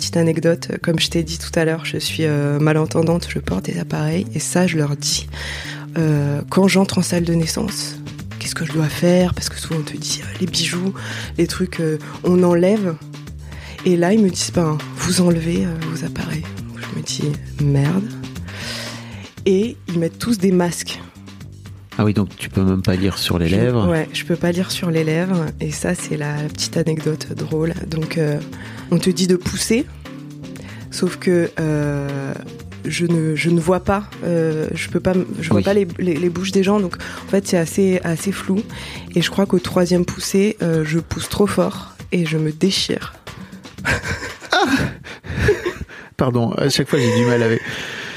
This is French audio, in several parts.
Petite anecdote, comme je t'ai dit tout à l'heure, je suis euh, malentendante, je porte des appareils et ça je leur dis euh, quand j'entre en salle de naissance. Qu'est-ce que je dois faire? Parce que souvent on te dit euh, les bijoux, les trucs, on enlève. Et là ils me disent ben vous enlevez vos appareils. Je me dis merde. Et ils mettent tous des masques. Ah oui, donc tu peux même pas lire sur les Je- lèvres. Ouais, je peux pas lire sur les lèvres. Et ça, c'est la, la petite anecdote drôle. Donc, euh, on te dit de pousser, sauf que euh, je, ne, je ne vois pas. euh, je peux pas, m- je vois Oui. pas les, les- les bouches des gens. Donc, en fait, c'est assez, assez flou. Et je crois qu'au troisième poussé, je pousse trop fort et je me déchire. Pardon, à chaque fois j'ai du mal avec.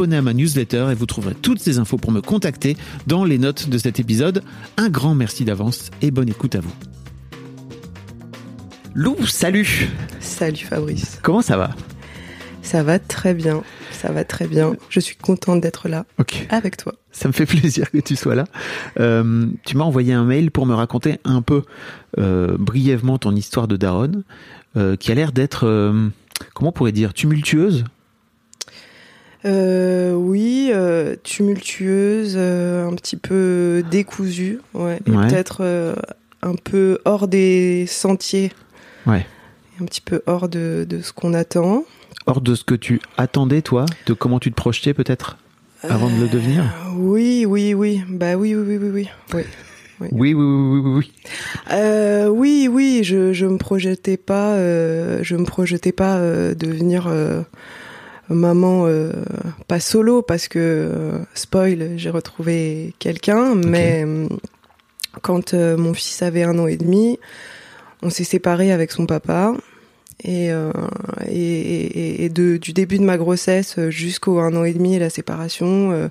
À ma newsletter et vous trouverez toutes ces infos pour me contacter dans les notes de cet épisode. Un grand merci d'avance et bonne écoute à vous. Lou, salut Salut Fabrice. Comment ça va? Ça va très bien. Ça va très bien. Je suis contente d'être là avec toi. Ça me fait plaisir que tu sois là. Euh, tu m'as envoyé un mail pour me raconter un peu euh, brièvement ton histoire de Daronne, euh, qui a l'air d'être, comment on pourrait dire, tumultueuse. Euh, oui, euh, tumultueuse, euh, un petit peu décousue, ouais, Ouais. peut-être euh, un peu hors des sentiers, Ouais. un petit peu hors de, de ce qu'on attend. Hors de ce que tu attendais, toi, de comment tu te projetais peut-être avant de le devenir. Euh, oui, oui, oui, bah oui, oui, oui, oui, oui. oui. Oui, oui, oui, oui, oui, oui. Euh, oui, oui, je je me projetais pas, euh, je me projetais pas euh, devenir maman euh, pas solo parce que euh, spoil, j'ai retrouvé quelqu'un, mais euh, quand euh, mon fils avait un an et demi, on s'est séparés avec son papa. Et, euh, et, et- et de, du début de ma grossesse jusqu'au un an et demi et la séparation,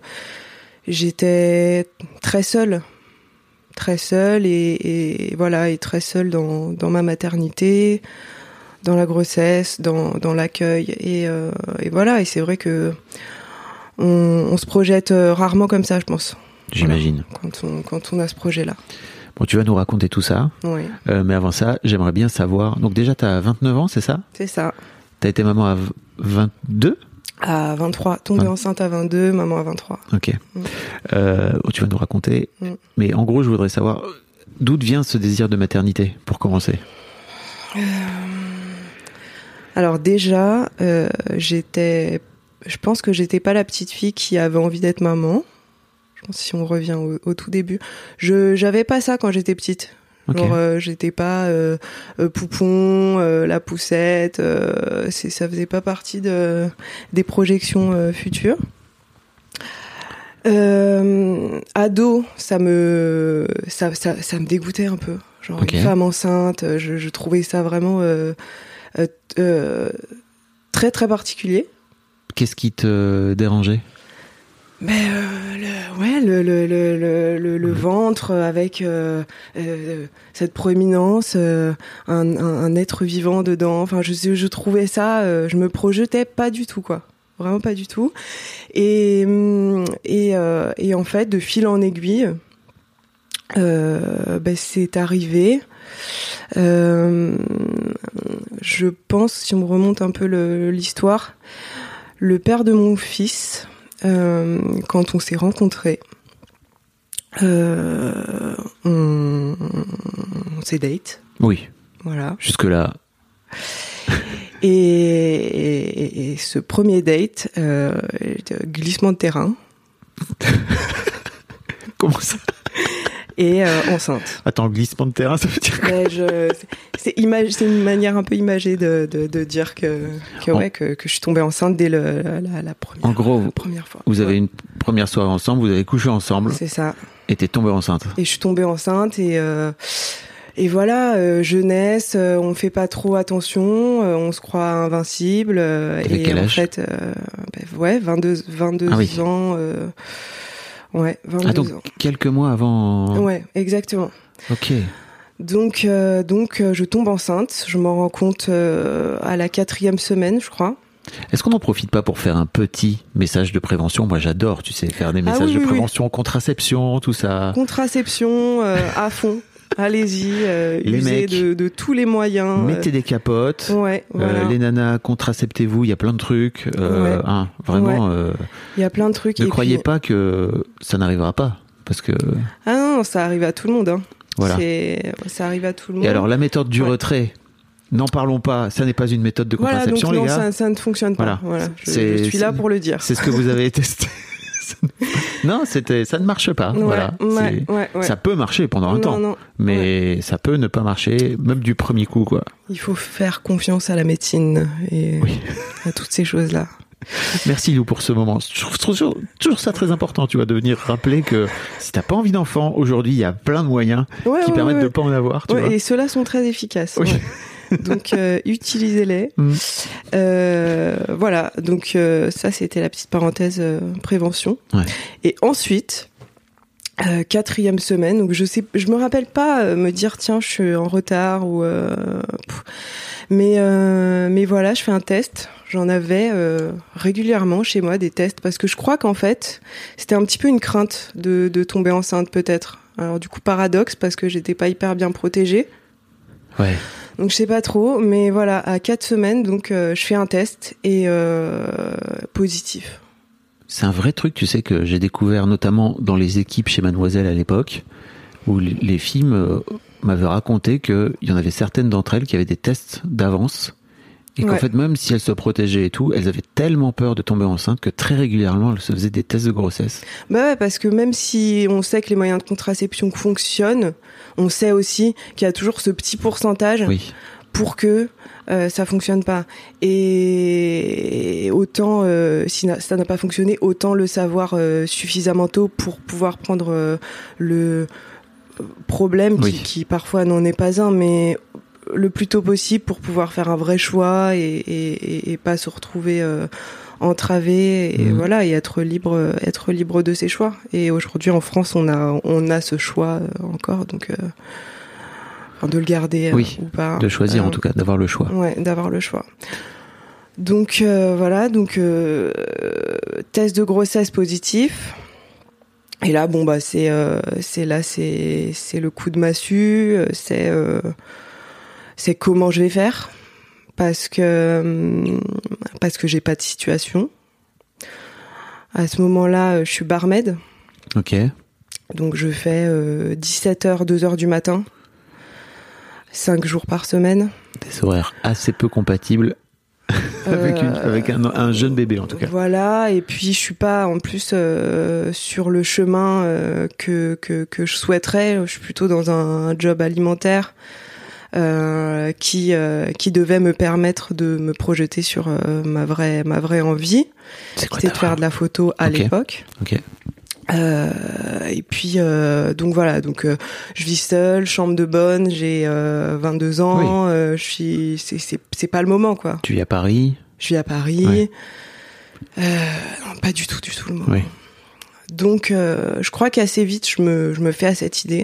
j'étais très seule très seule et, et voilà et très seule dans, dans ma maternité dans la grossesse dans, dans l'accueil et, euh, et voilà et c'est vrai que on, on se projette euh, rarement comme ça je pense J'imagine. quand on quand on a ce projet là Bon, tu vas nous raconter tout ça. oui Euh, mais avant ça, j'aimerais bien savoir. Donc déjà, tu as 29 ans, c'est ça? C'est ça Tu as été maman à v- 22 à 23 tombée enceinte à 22 maman à 23 Ok. Mm. Euh, oh, tu vas nous raconter. Mm. Mais en gros, je voudrais savoir d'où vient ce désir de maternité, pour commencer? Alors déjà euh, j'étais je pense que j'étais pas la petite fille qui avait envie d'être maman. Je pense si on revient au, au tout début, je j'avais pas ça quand j'étais petite. Ok. Genre, euh, j'étais pas euh, poupon, la poussette. c'est ça faisait pas partie de des projections futures. Ado, ça me ça, ça ça me dégoûtait un peu. Genre une femme enceinte, je, je trouvais ça vraiment très très particulier. Qu'est-ce qui te dérangeait? Mais euh, le, ouais, le, le, le, le, le, le ventre avec euh, euh, cette proéminence, euh, un, un, un être vivant dedans. Enfin, je, je trouvais ça, euh, je me projetais pas du tout, quoi. Vraiment pas du tout. Et, hum, et, euh, et en fait, de fil en aiguille, euh, ben, c'est arrivé. Euh, je pense, si on remonte un peu le- l'histoire, le père de mon fils, euh, quand on s'est rencontrés, euh, on, on s'est date, Oui, voilà. jusque-là. Et, et- et ce premier date, euh, glissement de terrain Comment ça? Et euh, enceinte. Attends, glissement de terrain, ça veut dire je- c'est une manière un peu imagée de, de, de dire que, que, En- ouais, que, que je suis tombée enceinte dès le, la, la première, En gros, vous- première fois. Vous avez une première soirée ensemble, vous avez couché ensemble C'est ça. et t'es tombée enceinte. Et je suis tombée enceinte et euh, et voilà, euh, jeunesse, euh, on fait pas trop attention, euh, on se croit invincible. et quel en âge fait, ben, ouais, 22, 22 Ah oui. ans. Ouais, 22 Ah donc ans. quelques mois avant. Ouais, exactement. Ok. Donc, euh, donc euh, je tombe enceinte. Je m'en rends compte euh, à la quatrième semaine, je crois. Est-ce qu'on n'en profite pas pour faire un petit message de prévention? Moi, j'adore, tu sais, faire des Ah messages oui, de oui, oui. prévention, contraception, tout ça. Contraception euh, à fond. Allez-y, euh, Les usez mecs, de, de tous les moyens. Mettez des capotes. euh, Ouais, Euh, voilà. les nanas, contraceptez-vous, il y a plein de trucs. Euh, Ouais. hein, vraiment, euh, Il y a plein de trucs. ne et croyez puis- pas que ça n'arrivera pas. Parce que, Ah non, ça arrive à tout le monde. Hein. voilà. Ça arrive à tout le monde. Et alors, la méthode du retrait, n'en parlons pas, ça n'est pas une méthode de voilà, donc contraception, non, les gars. ça, ça ne fonctionne pas. Voilà. Voilà. Je, suis là pour le dire. C'est ce que vous avez testé. non, c'était, ça ne marche pas. Ouais, voilà. ouais, ouais. Ça peut marcher pendant un non, temps, non, mais ça peut ne pas marcher, même du premier coup, quoi. il faut faire confiance à la médecine et Oui. à toutes ces choses-là. Merci Lou pour ce moment. Je trouve toujours, toujours ça très important, tu vois, de venir rappeler que si t'as pas envie d'enfant, aujourd'hui, il y a plein de moyens Ouais, qui ouais, permettent ouais. de pas en avoir, tu Ouais, vois. et ceux-là sont très efficaces. Oui. Donc euh, utilisez-les. Mm. Euh, voilà. Donc euh, ça c'était la petite parenthèse prévention. Ouais. Et ensuite. quatrième semaine, donc je sais, je me rappelle pas me dire tiens je suis en retard ou mais mais voilà je fais un test. J'en avais régulièrement chez moi des tests parce que je crois qu'en fait c'était un petit peu une crainte de, de tomber enceinte peut-être. Alors du coup paradoxe parce que j'étais pas hyper bien protégée. Ouais. Donc je sais pas trop, mais voilà, à quatre semaines, donc euh, je fais un test et euh, positif. C'est un vrai truc, tu sais, que j'ai découvert notamment dans les équipes chez Mademoiselle à l'époque, où les- filles me- m'avaient raconté qu'il y en avait certaines d'entre elles qui avaient des tests d'avance. Et qu'en Ouais. fait, même si elles se protégeaient et tout, elles avaient tellement peur de tomber enceinte que très régulièrement, elles se faisaient des tests de grossesse. Bah ouais, parce que même si on sait que les moyens de contraception fonctionnent, on sait aussi qu'il y a toujours ce petit pourcentage Oui. pour que euh, ça fonctionne pas. Et autant euh, si ça n'a pas fonctionné, autant le savoir euh, suffisamment tôt pour pouvoir prendre euh, le problème qui, qui parfois n'en est pas un, mais le plus tôt possible pour pouvoir faire un vrai choix et, et, et- et pas se retrouver euh, entravé et Mhm. voilà et être libre être libre de ses choix et aujourd'hui en France on a on a ce choix euh, encore donc euh, enfin, de le garder Oui, ou pas De choisir, en tout cas, d'avoir le choix. Ouais, d'avoir le choix. Donc voilà, donc test de grossesse positif. Et là, bon bah c'est euh, c'est là c'est c'est le coup de massue, c'est euh, c'est comment je vais faire parce que parce que j'ai pas de situation. À ce moment-là, euh, je suis barmaid, Ok. donc je fais 17h, 2h du matin, 5 jours par semaine. Des horaires assez peu compatibles avec, une- Euh, avec un, un jeune bébé en tout cas. Voilà, et puis je suis pas en plus euh, sur le chemin euh, que, que, que je souhaiterais. Je suis plutôt dans un job alimentaire euh, qui, euh, qui devait me permettre de me projeter sur euh, ma, vraie, ma vraie envie. C'était de faire de la photo à l'époque. Ok. Euh, et puis euh, donc voilà, donc euh, je vis seule, chambre de bonne, j'ai euh, 22 ans, euh, je suis c'est c'est c'est pas le moment quoi. Tu vis à Paris. Je vis à Paris. Ouais. Euh, non, pas du tout, du tout le moment. Oui. Donc, euh, je crois qu'assez vite, je me, je me fais à cette idée.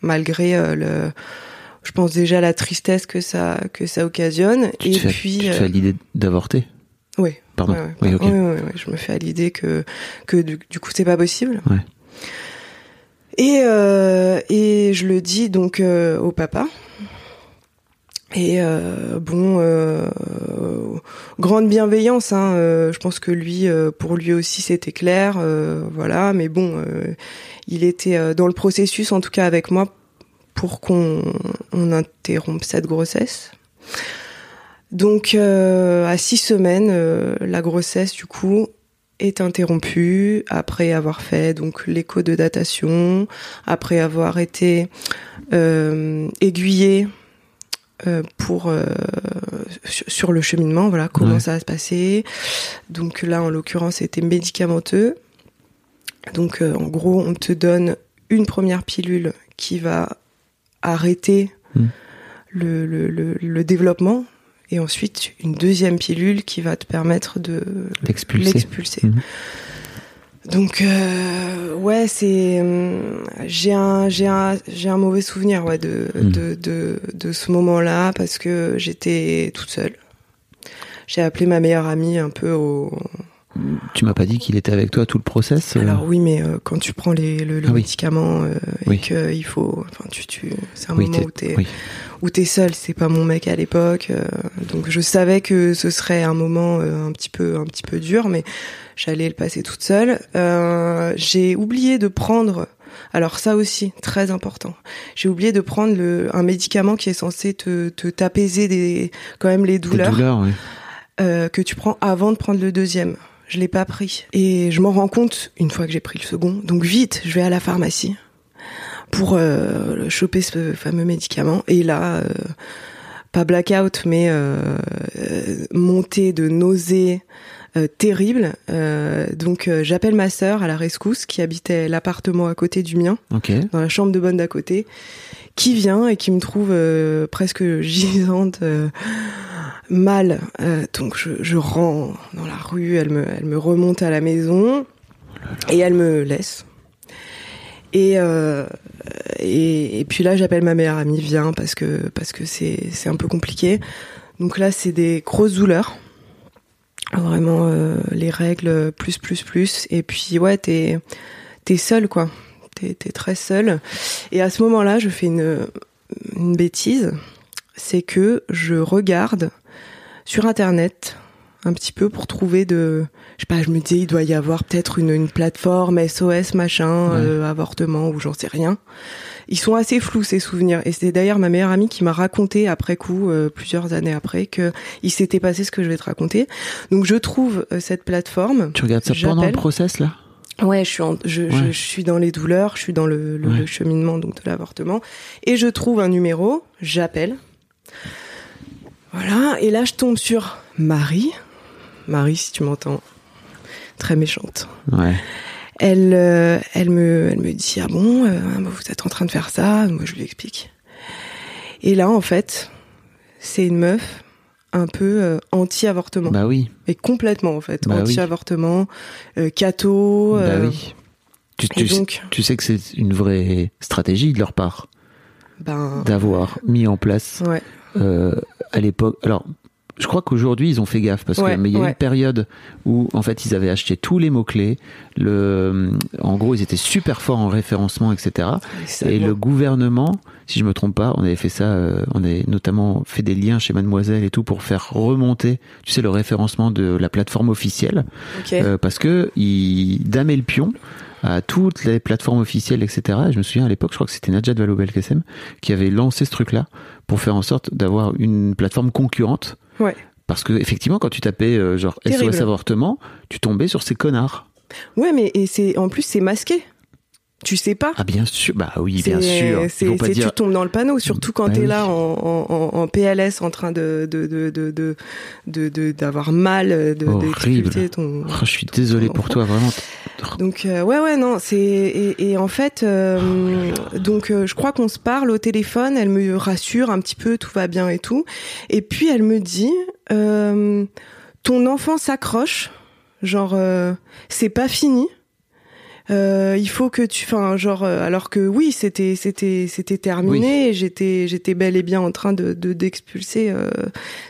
Malgré euh, le, je pense déjà la tristesse que ça, que ça occasionne. Tu et te fais, puis, tu te euh, fais à l'idée d'avorter? oui. Pardon. Ouais, ouais. Oui, je me fais à l'idée que, que du, du coup, c'est pas possible. Ouais. Et, euh, et je le dis donc euh, au papa. Et euh, bon, euh, grande bienveillance. Hein, euh, je pense que lui, euh, pour lui aussi, c'était clair. euh, voilà, mais bon, euh, il était dans le processus, en tout cas avec moi, pour qu'on on interrompe cette grossesse. Donc, à six semaines, la grossesse, du coup, est interrompue après avoir fait donc l'écho de datation, après avoir été aiguillée euh, pour euh, sur, le cheminement, voilà comment Ouais. ça va se passer. Donc là, en l'occurrence, c'était médicamenteux. Donc euh, en gros, on te donne une première pilule qui va arrêter Mm. le, le, le, le développement et ensuite une deuxième pilule qui va te permettre de L'expulser. l'expulser. Donc euh, ouais, c'est hum, j'ai un j'ai un j'ai un mauvais souvenir ouais de Mhm. de, de de ce moment-là parce que j'étais toute seule. J'ai appelé ma meilleure amie un peu au Tu m'as pas dit qu'il était avec toi tout le process euh, alors oui mais euh, quand tu prends les le, le Ah oui. médicament euh, Oui. et il faut enfin tu tu c'est un oui, moment t'es- où t'es oui. t'es seul, c'est pas mon mec à l'époque, euh, donc je savais que ce serait un moment un petit peu un petit peu dur, mais j'allais le passer toute seule. J'ai oublié de prendre, alors ça aussi très important, j'ai oublié de prendre le, un médicament qui est censé te, te t'apaiser des quand même les douleurs, douleurs, ouais. que tu prends avant de prendre le deuxième. Je l'ai pas pris et je m'en rends compte une fois que j'ai pris le second. Donc vite, je vais à la pharmacie pour euh, choper ce fameux médicament. Et là, euh, pas blackout, mais euh, euh, montée de nausées terrible. Euh, donc euh, j'appelle ma sœur à la rescousse qui habitait l'appartement à côté du mien, dans la chambre de bonne d'à côté, qui vient et qui me trouve euh, presque gisante, euh, mal. Euh, donc je, je rends dans la rue, elle me, elle me remonte à la maison et elle me laisse. Et, euh, et, et puis là, j'appelle ma meilleure amie, viens, parce que parce que c'est c'est un peu compliqué. Donc là, c'est des grosses douleurs. Vraiment, euh, les règles, plus, plus, plus. Et puis, ouais, t'es t'es seule, quoi. T'es très seule. Et à ce moment-là, je fais une, une bêtise. C'est que je regarde sur Internet un petit peu pour trouver de... Je sais pas, je me disais, il doit y avoir peut-être une, une plateforme SOS, machin, Ouais. euh, avortement, ou j'en sais rien. Ils sont assez flous, ces souvenirs. Et c'est d'ailleurs ma meilleure amie qui m'a raconté après coup, euh, plusieurs années après, que il s'était passé ce que je vais te raconter. Donc je trouve euh, cette plateforme. Tu regardes ça pendant le process là? Ouais, je suis, en- je, je- suis dans les douleurs, je suis dans le, le- Ouais. le cheminement donc de l'avortement, et je trouve un numéro, j'appelle. Voilà, et là je tombe sur Marie. Marie, si tu m'entends, très méchante. Ouais. Elle, euh, elle me, elle me dit ah bon, euh, vous êtes en train de faire ça? Moi je lui explique. Et là en fait, c'est une meuf un peu euh, anti-avortement, Bah oui. mais complètement en fait, Bah oui. anti-avortement, catho. Bah oui. Tu, et tu, sais- donc- tu sais que c'est une vraie stratégie de leur part. Ben, d'avoir mis en place ouais. à l'époque. Alors, je crois qu'aujourd'hui ils ont fait gaffe parce Ouais, que mais il y a ouais. une période où en fait ils avaient acheté tous les mots clés. Le, en gros, ils étaient super forts en référencement, etc. Et le gouvernement, si je me trompe pas, on avait fait ça, euh, on avait notamment fait des liens chez Mademoiselle et tout pour faire remonter, tu sais, le référencement de la plateforme officielle, Ok. euh, parce que ils damaient le pion à toutes les plateformes officielles, etc. Et je me souviens à l'époque, je crois que c'était Najat Vallaud-Belkacem qui avait lancé ce truc-là pour faire en sorte d'avoir une plateforme concurrente. Ouais. Parce que effectivement, quand tu tapais euh, genre Terrible. SOS avortement, tu tombais sur ces connards. Ouais, mais et c'est en plus c'est masqué. Tu sais pas. Ah bien sûr, bah oui, bien sûr. c'est- dire. Tu tombes dans le panneau, surtout quand Bah t'es oui. là en, en, en- en PLS en train de de de de de de- d'avoir mal, de Horrible. ton. Oh, je suis désolé ton pour enfant. toi, vraiment. Donc euh, ouais ouais non c'est et, et en fait euh, donc euh, je crois qu'on se parle au téléphone elle me rassure un petit peu tout va bien et tout. Et puis elle me dit euh, ton enfant s'accroche genre euh, c'est pas fini euh, il faut que tu enfin genre euh, alors que oui c'était c'était c'était terminé j'étais j'étais bel et bien en train de de- d'expulser euh,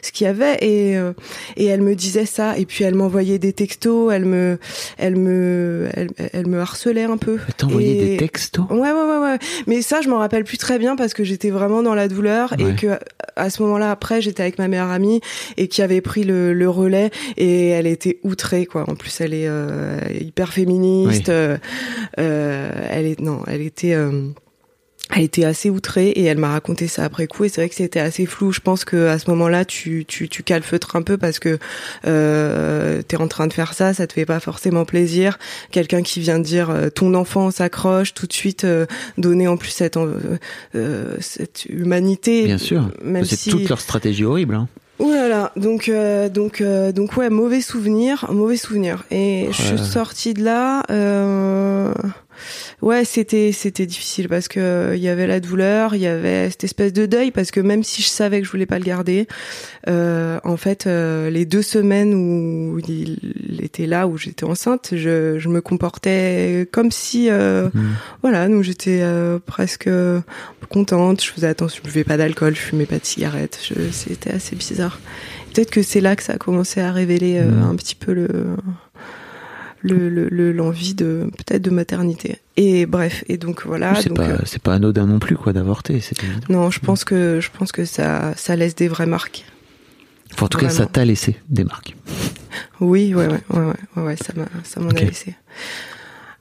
ce qu'il y avait et euh, et elle me disait ça et puis elle m'envoyait des textos elle me elle me elle, elle me harcelait un peu Et- des textos? Ouais, ouais, ouais, ouais. Mais ça, je m'en rappelle plus très bien parce que j'étais vraiment dans la douleur Ouais. et que à ce moment-là, après, j'étais avec ma meilleure amie et qui avait pris le, le relais et elle était outrée, quoi. En plus, elle est euh, hyper féministe. Oui. euh, euh, elle est, non, elle était. Elle était assez outrée et elle m'a raconté ça après coup et c'est vrai que c'était assez flou. Je pense que à ce moment-là, tu tu tu calfeutres un peu parce que euh, t'es en train de faire ça, ça te fait pas forcément plaisir. Quelqu'un qui vient de dire euh, ton enfant s'accroche, tout de suite euh, donner en plus cette euh, euh, cette humanité. Bien sûr. Même C'est si toute leur stratégie horrible. Hein. Ouh là là, donc euh, donc euh, donc ouais, mauvais souvenir, mauvais souvenir. Et je suis sortie de là. Euh... Ouais, c'était c'était difficile parce que euh, il y avait la douleur, il y avait cette espèce de deuil parce que même si je savais que je voulais pas le garder, euh, en fait, euh, les deux semaines où il était là, où j'étais enceinte, je, je me comportais comme si euh, Mm. voilà, donc j'étais euh, presque contente, je faisais attention, je buvais pas d'alcool, je fumais pas de cigarettes, je- c'était assez bizarre. Peut-être que c'est là que ça a commencé à révéler euh, Mhm. un petit peu le le- le- le- l'envie de peut-être de maternité. Et bref, et donc voilà. c'est donc, pas, euh, c'est pas anodin non plus quoi d'avorter, c'est évident. non, je pense que je pense que ça ça laisse des vraies marques. Enfin, en tout cas, ça t'a laissé des marques. Oui, ouais, ouais, ouais, ouais, ça m'a, ça m'en a laissé.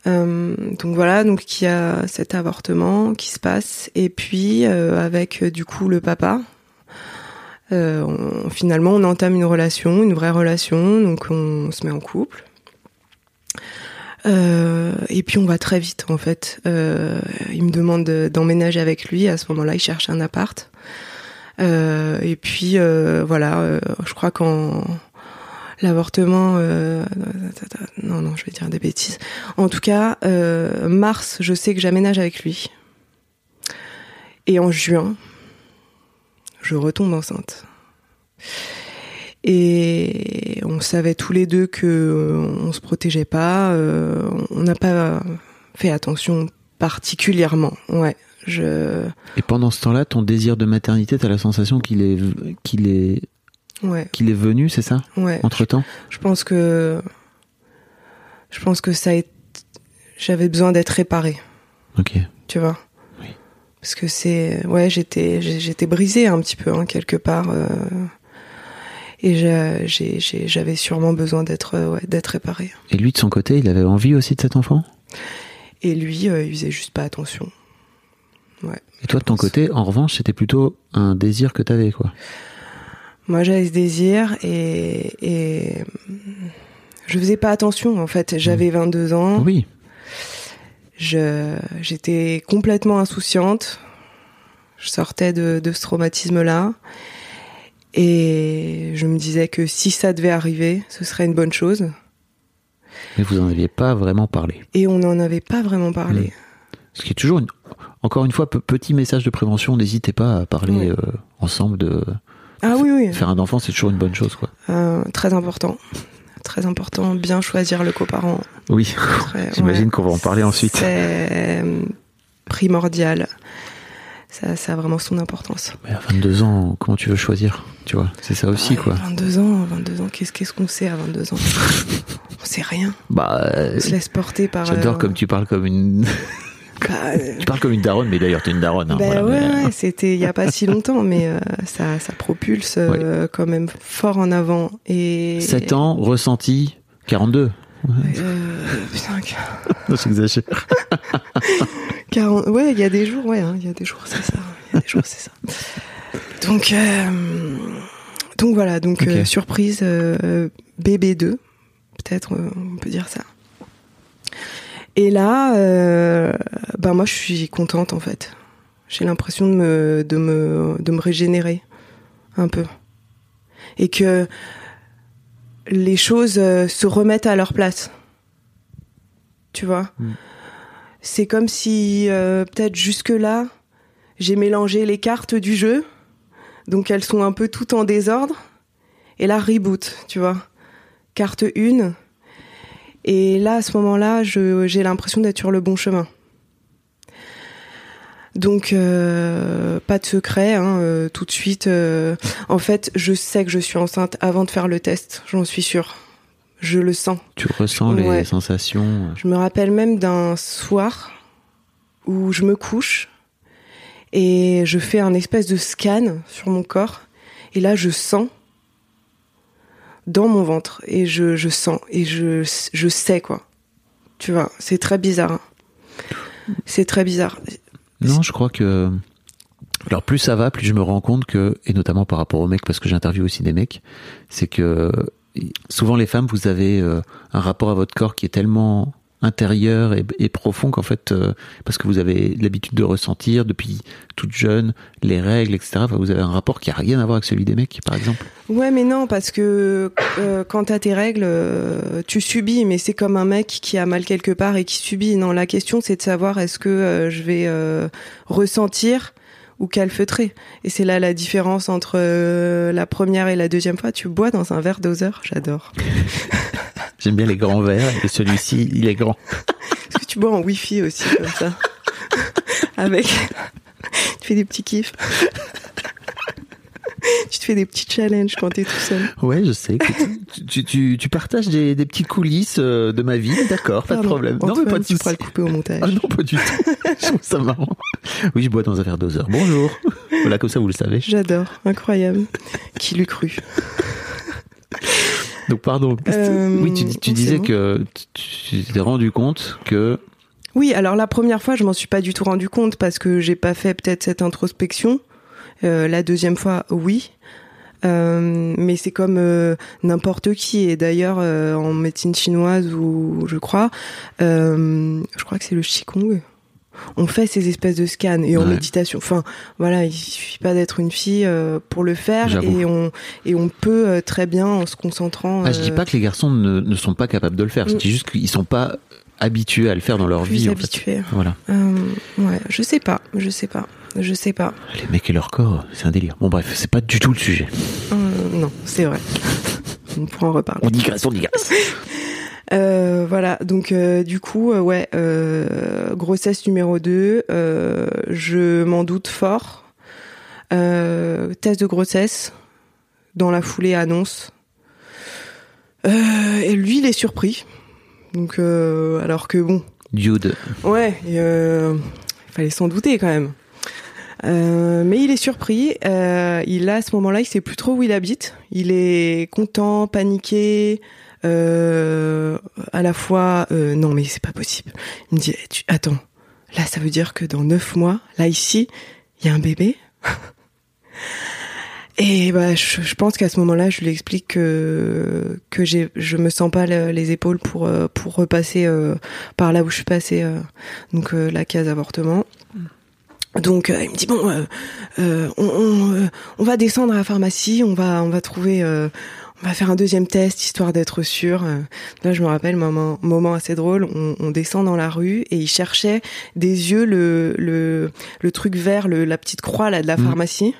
Euh, donc voilà, donc il y a cet avortement qui se passe, et puis euh, avec du coup le papa, euh, on- finalement on entame une relation, une vraie relation, donc on se met en couple. Euh, et puis on va très vite en fait. Euh, il me demande de- d'emménager avec lui. À ce moment-là, il cherche un appart. Euh, et puis voilà, je crois qu'en l'avortement, non non, je vais dire des bêtises. En tout cas, mars, je sais que j'aménage avec lui. Et en juin, je retombe enceinte. Et on savait tous les deux que euh, on se protégeait pas. euh, on n'a pas fait attention particulièrement. Ouais, je, Et pendant ce temps-là, ton désir de maternité, t'as la sensation qu'il est, qu'il est, ouais, qu'il est venu, c'est ça? Ouais. Entre temps Je pense que je pense que ça été- j'avais besoin d'être réparée, Ok. tu vois? Oui. Parce que c'est ouais, j'étais j'étais brisée un petit peu hein, quelque part euh, et j'avais sûrement besoin d'être euh, ouais, d'être réparée. Et lui, de son côté, il avait envie aussi de cet enfant? Et lui, euh, il faisait juste pas attention. Ouais. Et toi, de ton pense. côté, en revanche, c'était plutôt un désir que t'avais, quoi? Moi, j'avais ce désir et, et je faisais pas attention. En fait, j'avais 22 ans. Oui. Je, j'étais complètement insouciante. Je sortais de, de ce traumatisme-là. Et je me disais que si ça devait arriver, ce serait une bonne chose. Mais vous en aviez pas vraiment parlé. Et on n'en avait pas vraiment parlé. Ce qui est toujours, une- encore une fois, pe- petit message de prévention, n'hésitez pas à parler Oui. euh, ensemble de Ah oui, oui. faire un enfant, c'est toujours une bonne chose, quoi. Euh, très important. Très important. Bien choisir le coparent. Oui. J'imagine ouais. qu'on va en parler ensuite. C'est euh, primordial. Ça, ça a vraiment son importance. Mais à 22 ans, comment tu veux choisir Tu vois, c'est ça aussi, Ouais, quoi. 22 ans, 22 ans, qu'est-ce qu'est-ce qu'on sait à 22 ans? On sait rien. Bah, euh, On se laisse porter par. j'adore euh, comme tu parles comme une. bah, euh, tu parles comme une daronne, mais d'ailleurs, t'es une daronne. Hein, voilà, ouais, mais- ouais, c'était il y a pas si longtemps, mais euh, ça, ça propulse euh, quand même fort en avant. Et 7 ans, ressenti, 42. Euh, putain, Non, j'exagère. 40... ouais, il y a des jours, ouais, hein, il y a des jours, c'est ça. Il y a des jours, c'est ça. Donc, euh, donc voilà, donc Ok. euh, surprise euh, BB2, peut-être euh, on peut dire ça. Et là, euh, ben moi je suis contente en fait. J'ai l'impression de me, de me, de me régénérer un peu, et que les choses euh, se remettent à leur place. Tu vois? Mm. C'est comme si euh, peut-être jusque là j'ai mélangé les cartes du jeu, donc elles sont un peu toutes en désordre. Et là reboot, tu vois, carte 1. Et là à ce moment-là, j'ai l'impression d'être sur le bon chemin. Donc euh, pas de secret, hein, euh, tout de suite. euh, en fait, je sais que je suis enceinte avant de faire le test, j'en suis sûre. Je le sens. Tu ressens les Ouais. sensations. Je me rappelle même d'un soir où je me couche et je fais un espèce de scan sur mon corps et là je sens dans mon ventre et je, je sens et je, je sais quoi. Tu vois, c'est très bizarre. hein. C'est très bizarre. Non, je crois que. Alors plus ça va, plus je me rends compte que, et notamment par rapport aux mecs, parce que j'interviewe aussi des mecs, c'est que souvent les femmes, vous avez euh, un rapport à votre corps qui est tellement intérieur et, profond qu'en fait, euh, parce que vous avez l'habitude de ressentir depuis toute jeune les règles, etc. Vous avez un rapport qui a rien à voir avec celui des mecs, par exemple. Ouais, mais non, parce que euh, quand t'as tes règles, euh, tu subis, mais c'est comme un mec qui a mal quelque part et qui subit. Non, la question c'est de savoir est-ce que euh, je vais euh, ressentir ou calfeutrer. Et c'est là la différence entre euh, la première et la deuxième fois. Tu bois dans un verre doseur, j'adore. J'aime bien les grands verres et celui-ci, il est grand. Est-ce que tu bois en wifi aussi comme ça Avec, tu fais des petits kiffs. tu te fais des petits challenges quand t'es tout seul. Ouais, je sais. tu, tu, tu partages des, des petites coulisses euh, de ma vie, d'accord, pas de problème. non, mais pas de tu pourras le couper au montage. Ah non, pas du tout. je trouve ça marrant. Oui, je bois dans un verre doseur. Bonjour. Voilà, comme ça, vous le savez. J'adore, incroyable. Qui l'eût cru? Donc, pardon. Euh, oui, tu, disais bon. que tu t'es rendu compte que. Oui, alors la première fois, je m'en suis pas du tout rendu compte parce que j'ai pas fait peut-être cette introspection. Euh, la deuxième fois, oui. Euh, mais c'est comme euh, n'importe qui. Et d'ailleurs, euh, en médecine chinoise ou je crois, je crois que c'est le qigong. On fait ces espèces de scans et en Ouais. méditation. Enfin, voilà, il suffit pas d'être une fille euh, pour le faire et on et on peut euh, très bien en se concentrant. Ah, je dis euh, pas que les garçons ne, ne sont pas capables de le faire. Je Mm. dis juste qu'ils sont pas habitués à le faire dans leur plus vie. En habituée. fait. Voilà. Euh, ouais, je sais pas, je sais pas, je sais pas. Les mecs et leur corps, c'est un délire. Bon, bref, c'est pas du tout le sujet. Non, c'est vrai. On pourra en reparler. On digresse, on digresse. Euh, voilà, donc euh, du coup, euh, ouais, euh, grossesse numéro 2, euh, je m'en doute fort. Euh, test de grossesse, dans la foulée annonce. Euh, et lui, il est surpris. Donc, euh, alors que bon, Dude. Ouais, euh, il fallait s'en douter quand même. Euh, mais il est surpris. Euh, il a à ce moment-là, il sait plus trop où il habite. Il est content, paniqué, euh, à la fois. euh, non, mais c'est pas possible. Il me dit Eh, tu, attends, là, ça veut dire que dans neuf mois, là ici, il y a un bébé. Et bah, je, pense qu'à ce moment-là, je lui explique que que j'ai, je me sens pas le- les épaules pour euh, pour repasser euh, par là où je suis passée, donc la case avortement. Donc il me dit bon, on, on, on va descendre à la pharmacie, on va on va trouver, on va faire un deuxième test histoire d'être sûr. Là je me rappelle moment moment assez drôle, on, on descend dans la rue et il cherchait des yeux le le le truc vert, le, la petite croix là de la Mhm. pharmacie.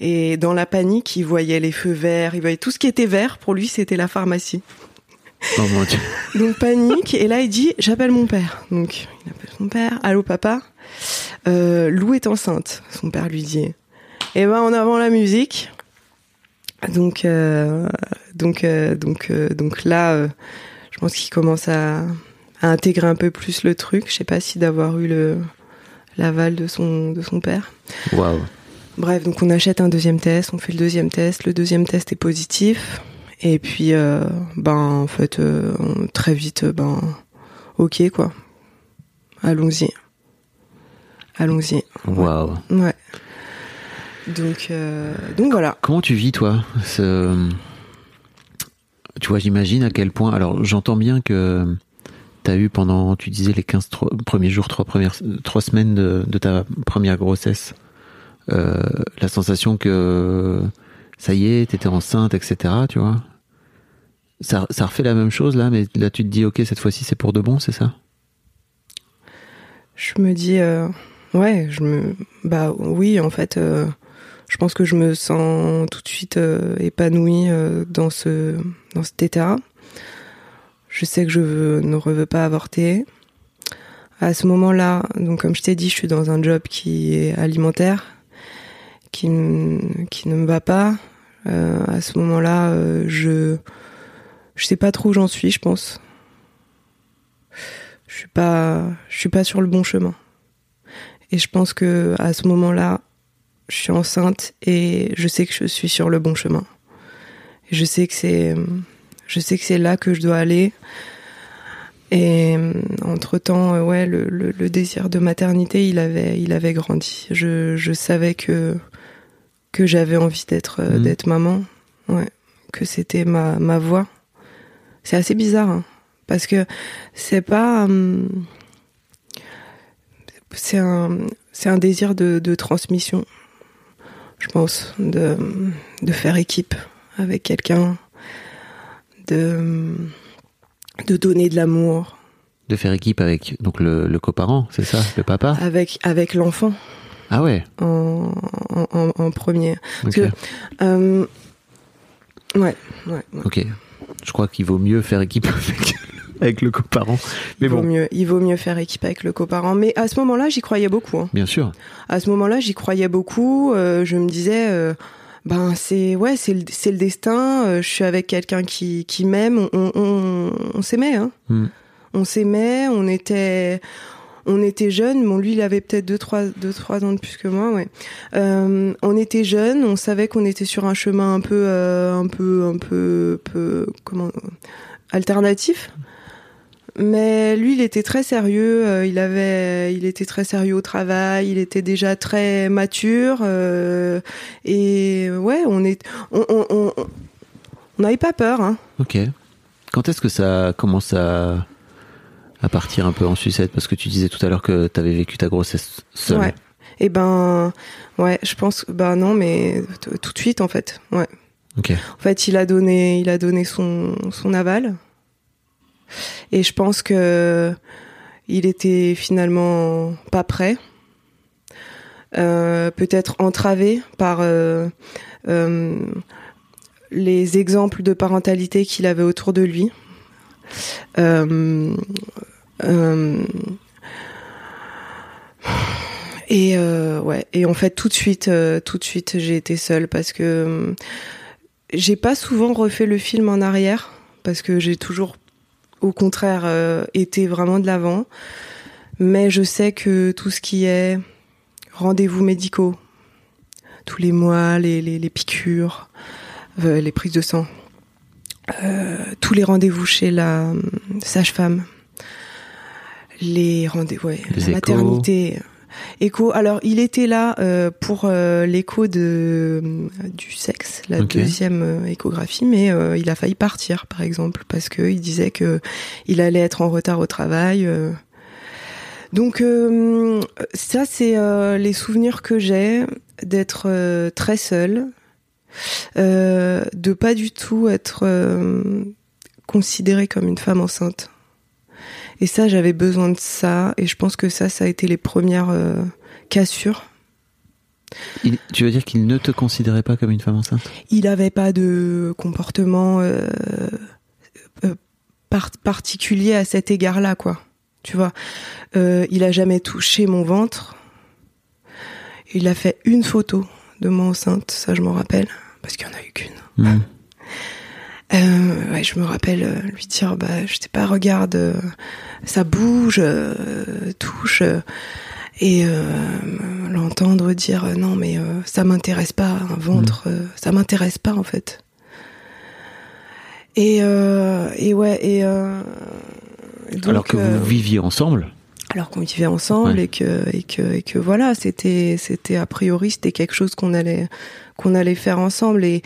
Et dans la panique, il voyait les feux verts, il voyait tout ce qui était vert. Pour lui, c'était la pharmacie. Oh mon dieu. Donc panique. Et là, il dit, j'appelle mon père. Donc il appelle son père. Allô, papa? euh, Lou est enceinte, son père lui dit. Et ben en avant la musique. Donc euh, donc euh, donc euh, donc là, euh, je pense qu'il commence à, à intégrer un peu plus le truc. Je sais pas si d'avoir eu le l'aval de son de son père. Waouh. Bref, donc on achète un deuxième test, on fait le deuxième test, le deuxième test est positif, et puis euh, ben en fait euh, très vite ben ok quoi, allons-y, allons-y, Waouh. ouais. Donc euh, donc voilà. Comment tu vis, toi ce... Tu vois, j'imagine à quel point. Alors, j'entends bien que tu as eu pendant, tu disais, les 15 tro- premiers jours, trois, semaines de, de ta première grossesse, euh, la sensation que ça y est, t'étais enceinte, etc. Tu vois ça, ça refait la même chose là, mais là tu te dis, ok, cette fois-ci c'est pour de bon, c'est ça? Je me dis euh, ouais, je me bah oui en fait. euh, je pense que je me sens tout de suite euh, épanouie euh, dans ce dans cet état. Je sais que je ne veux pas avorter. À ce moment-là, donc comme je t'ai dit, je suis dans un job qui est alimentaire, qui qui ne me va pas. Euh, à ce moment-là, je je sais pas trop où j'en suis, je pense. Je suis pas je suis pas sur le bon chemin. Et je pense que à ce moment-là, je suis enceinte et je sais que je suis sur le bon chemin. Je sais que c'est je sais que c'est là que je dois aller. Et entre temps, ouais, le, le, le désir de maternité, il avait, il avait grandi. Je, je savais que que j'avais envie d'être euh, Mhm. d'être maman, ouais, que c'était ma ma voie. C'est assez bizarre, hein, parce que c'est pas, hum, c'est un c'est un désir de, de transmission, je pense, de de faire équipe avec quelqu'un, de de donner de l'amour De faire équipe avec donc le, le coparent, c'est ça, le papa? Avec avec l'enfant Ah ouais. en, en, premier. Ok. que- Euh, ouais, ouais, ouais. Ok. Je crois qu'il vaut mieux faire équipe avec, avec le coparent. Mais Il vaut bon, mieux, il vaut mieux faire équipe avec le coparent. Mais à ce moment-là, j'y croyais beaucoup. hein. bien sûr. À ce moment-là, j'y croyais beaucoup. euh, je me disais, euh, ben c'est ouais, c'est le, c'est le destin. euh, je suis avec quelqu'un qui, qui m'aime. On, on, on, on s'aimait. Hein. Hmm. On s'aimait. On était on était jeunes. Bon, lui, il avait peut-être deux trois deux trois ans de plus que moi. Ouais. Euh, on était jeunes. On savait qu'on était sur un chemin un peu euh, un peu un peu peu comment alternatif. Mais lui, il était très sérieux. euh, il avait, il était très sérieux au travail. Il était déjà très mature. euh, et ouais, on est, on, on, on, on n'avait pas peur. Hein. Ok. Quand est-ce que ça commence à, à partir un peu en sucette? Parce que tu disais tout à l'heure que tu avais vécu ta grossesse seule. Ouais. Et ben, ouais, je pense, ben non, mais tout de suite en fait. Ouais. Ok. En fait, il a donné, il a donné son, son aval. Et je pense que il était finalement pas prêt. Euh, peut-être entravé par euh, euh, les exemples de parentalité qu'il avait autour de lui. Et ouais, et en fait tout de suite, tout de suite, j'ai été seule parce que j'ai pas souvent refait le film en arrière parce que j'ai toujours, au contraire, euh, été vraiment de l'avant. Mais je sais que tout ce qui est rendez-vous médicaux, tous les mois, les, les, les piqûres, euh, les prises de sang, euh, tous les rendez-vous chez la euh, sage-femme, les rendez-vous, ouais, la échos. maternité. Écho. Alors, il était là euh, pour euh, l'écho de euh, du sexe, la deuxième échographie, mais euh, il a failli partir, par exemple, parce que il disait que il allait être en retard au travail. Donc ça, c'est les souvenirs que j'ai d'être très seule, de pas du tout être considérée comme une femme enceinte. Et ça, j'avais besoin de ça, et je pense que ça, ça a été les premières euh, cassures. Il- tu veux dire qu'il ne te considérait pas comme une femme enceinte? Il avait pas de comportement euh, euh, par- particulier à cet égard-là, quoi. Tu vois, il a jamais touché mon ventre. Il a fait une photo de moi enceinte, ça je m'en rappelle, parce qu'il y en a eu qu'une. Hmm. Euh, ouais, je me rappelle euh, lui dire, bah, je sais pas, regarde, euh, ça bouge, euh, touche, et euh, l'entendre dire, non mais euh, ça m'intéresse pas, un ventre, euh, ça m'intéresse pas en fait. Et, euh, et ouais, et euh, donc, Alors que vous viviez ensemble. alors qu'on vivait ensemble Ouais. et que et que et que voilà c'était c'était a priori c'était quelque chose qu'on allait qu'on allait faire ensemble et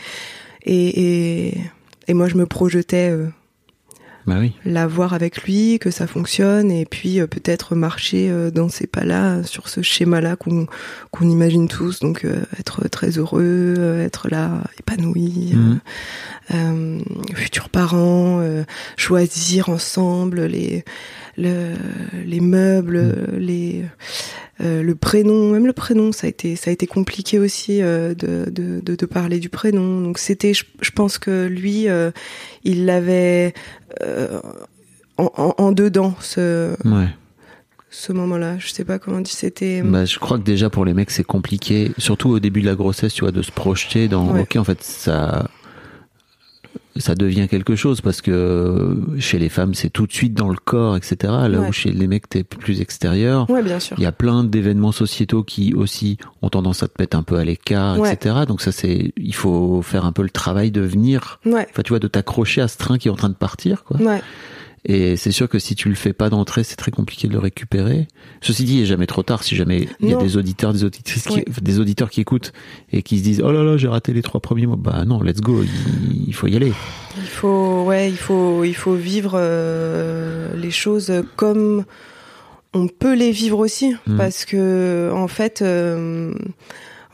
et et, et moi je me projetais euh, Bah oui. l'avoir avec lui que ça fonctionne et puis euh, peut-être marcher euh, dans ces pas là sur ce schéma là qu'on qu'on imagine tous donc euh, être très heureux euh, être là épanoui euh, futurs parents, euh, choisir ensemble les le, les meubles, Mm. les euh, le prénom, même le prénom, ça a été ça a été compliqué aussi euh, de, de, de de parler du prénom. Donc c'était, je, je pense que lui, euh, il l'avait en, en, en dedans ce Ouais. ce moment-là. Je sais pas comment dire. C'était Bah, je crois que déjà pour les mecs c'est compliqué, surtout au début de la grossesse, tu vois, de se projeter dans. Ouais. Ok, en fait ça, ça devient quelque chose parce que chez les femmes c'est tout de suite dans le corps, etc. Là Ouais. où chez les mecs t'es plus extérieur. ouais, bien sûr. Il y a plein d'événements sociétaux qui aussi ont tendance à te mettre un peu à l'écart, Ouais. etc. Donc ça c'est, il faut faire un peu le travail de venir, Ouais, enfin tu vois, de t'accrocher à ce train qui est en train de partir, quoi. Et c'est sûr que si tu le fais pas d'entrée, c'est très compliqué de le récupérer. Ceci dit, il est jamais trop tard. Si jamais il y a des auditeurs, des auditrices, qui, des auditeurs qui écoutent et qui se disent oh là là, j'ai raté les trois premiers mois. Bah non, let's go. Il, il faut y aller. Il faut, ouais, il faut, il faut vivre euh, les choses comme on peut les vivre aussi, Mm. parce que en fait, euh,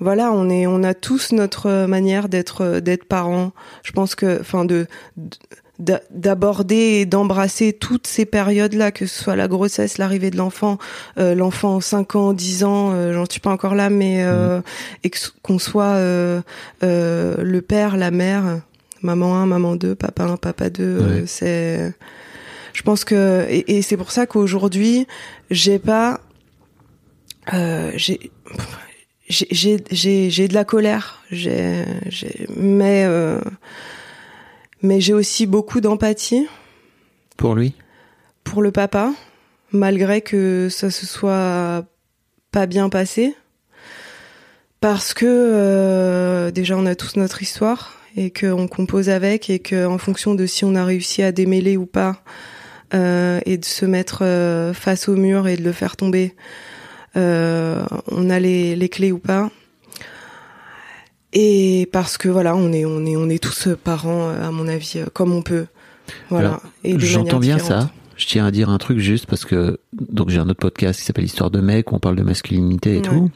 voilà, on est, on a tous notre manière d'être, d'être parents. Je pense que, enfin, de d'aborder et d'embrasser toutes ces périodes-là, que ce soit la grossesse, l'arrivée de l'enfant, euh, l'enfant 5 ans, 10 ans, euh, j'en suis pas encore là, mais euh, et que s- qu'on soit euh, euh, le père, la mère, maman 1, maman 2, papa 1, papa 2, euh, Ouais. c'est je pense que et, et c'est pour ça qu'aujourd'hui, j'ai pas euh, j'ai j'ai j'ai- j'ai j'ai de la colère, j'ai j'ai mais euh, mais j'ai aussi beaucoup d'empathie Pour lui? pour le papa, malgré que ça se soit pas bien passé. Parce que euh, déjà on a tous notre histoire et qu'on compose avec et que en fonction de si on a réussi à démêler ou pas euh, et de se mettre euh, face au mur et de le faire tomber, on a les, les clés ou pas. Et parce que voilà, on est on est on est tous parents à mon avis euh, comme on peut. Voilà. J'entends bien ça. Je tiens à dire un truc juste parce que donc j'ai un autre podcast qui s'appelle Histoire de mec où on parle de masculinité et Ouais. tout.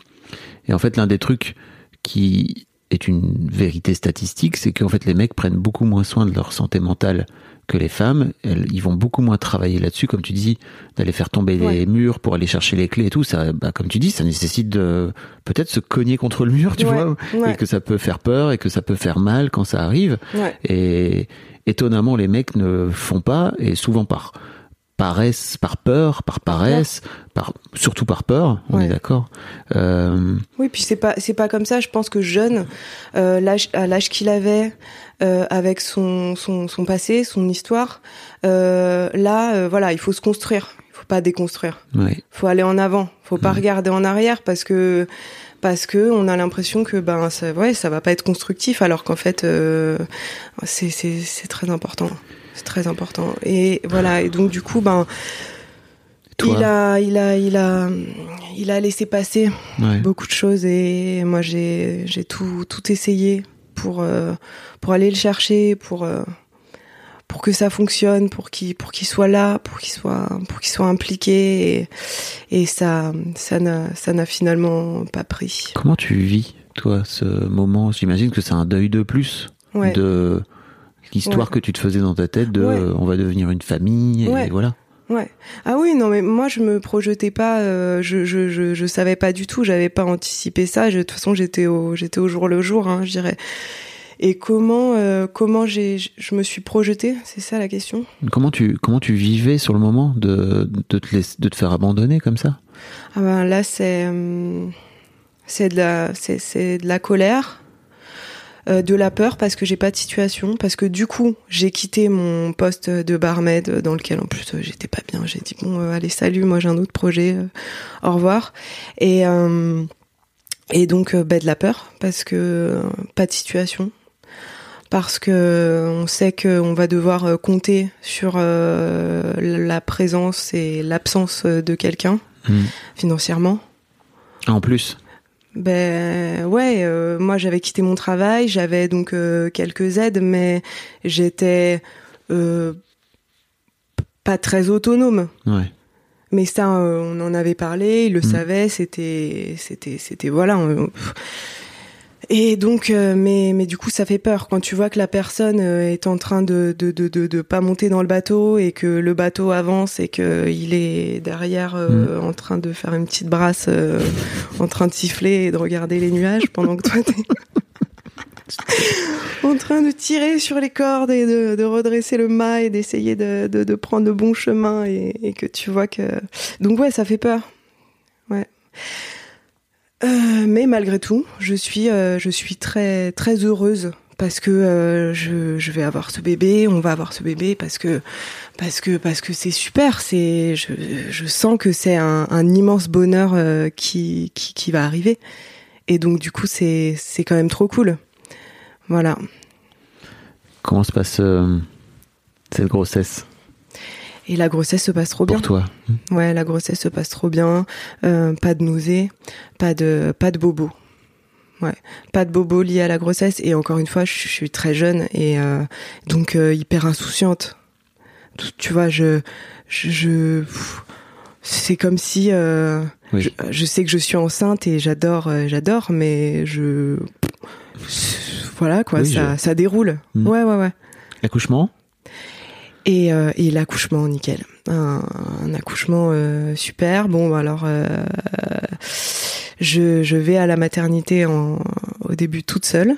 Et en fait, l'un des trucs qui est une vérité statistique, c'est qu'en fait les mecs prennent beaucoup moins soin de leur santé mentale que les femmes. Elles, ils vont beaucoup moins travailler là-dessus, comme tu dis, d'aller faire tomber les murs pour aller chercher les clés et tout. Ça, bah, comme tu dis, ça nécessite de peut-être se cogner contre le mur, tu Ouais, vois, ouais. et que ça peut faire peur et que ça peut faire mal quand ça arrive. Et étonnamment, les mecs ne font pas, et souvent par paresse, par peur, par paresse, par surtout par peur, on Ouais. est d'accord. Euh, Oui, puis c'est pas c'est pas comme ça. Je pense que jeune, euh, l'âge à l'âge qu'il avait, euh, avec son, son son passé, son histoire, euh, là, euh, voilà, il faut se construire. Il faut pas déconstruire. ouais. faut aller en avant. Faut pas regarder en arrière parce que parce que on a l'impression que ben ça ouais ça va pas être constructif alors qu'en fait euh, c'est c'est c'est très important. C'est très important. Et voilà et donc du coup ben Toi, il a il a il a il a laissé passer ouais. beaucoup de choses et moi j'ai j'ai tout tout essayé pour euh, pour aller le chercher pour euh, pour que ça fonctionne pour qu'il pour qu'il soit là pour qu'il soit pour qu'il soit impliqué et, et ça ça n'a ça n'a finalement pas pris Comment tu vis, toi, ce moment? J'imagine que c'est un deuil de plus ouais de l'histoire Ouais. que tu te faisais dans ta tête de Ouais. euh, on va devenir une famille, et voilà. Ouais. Ah oui, non, mais moi je me projetais pas, euh, je, je, je, je savais pas du tout, j'avais pas anticipé ça. Je- de toute façon, j'étais au, j'étais au jour le jour, hein, je dirais. Et comment, euh, comment j'ai, je me suis projetée, c'est ça la question. Comment tu, comment tu vivais sur le moment de, de, te, laisser, de te faire abandonner comme ça? Ah ben là, c'est, C'est de la, c'est, c'est de la colère, euh, de la peur parce que j'ai pas de situation, parce que du coup j'ai quitté mon poste de barmaid dans lequel en plus euh, j'étais pas bien. J'ai dit bon euh, allez salut, moi j'ai un autre projet, euh, au revoir. Et euh, et donc euh, bah, de la peur parce que euh, pas de situation, parce que on sait qu'on va devoir euh, compter sur euh, la présence et l'absence de quelqu'un Hmm. financièrement. En plus. Ben ouais, euh, moi j'avais quitté mon travail, j'avais donc euh, quelques aides, mais j'étais euh, pas très autonome. Ouais. Mais ça, euh, on en avait parlé, il le Mm. savait, c'était, c'était, c'était voilà. on-. Et donc, euh, mais, mais du coup, ça fait peur quand tu vois que la personne euh, est en train de, de, de, de, de pas monter dans le bateau et que le bateau avance et que il est derrière euh, en train de faire une petite brasse, euh, en train de siffler et de regarder les nuages pendant que toi t'es en train de tirer sur les cordes et de, de redresser le mât et d'essayer de, de, de prendre le bon chemin et, et que tu vois que donc ouais ça fait peur. Ouais Euh, mais malgré tout je suis euh, je suis très très heureuse parce que euh, je, je vais avoir ce bébé on va avoir ce bébé parce que parce que parce que c'est super c'est je, je sens que c'est un, immense bonheur qui, qui qui va arriver. Et donc du coup c'est c'est quand même trop cool. Voilà. Comment se passe cette grossesse? Et la grossesse se passe trop bien. pour toi Ouais, la grossesse se passe trop bien. Euh, pas de nausées, pas de pas de bobo. Ouais, pas de bobo lié à la grossesse. Et encore une fois, je, je suis très jeune et euh, donc euh, hyper insouciante. Tu, vois, je je, c'est comme si Oui. je, je sais que je suis enceinte et j'adore j'adore, mais je voilà quoi, Oui, ça ça déroule. Mm. Ouais ouais ouais. Accouchement Et, euh, et l'accouchement, nickel. Un, accouchement euh, super. Bon, alors, euh, je, vais à la maternité au début toute seule.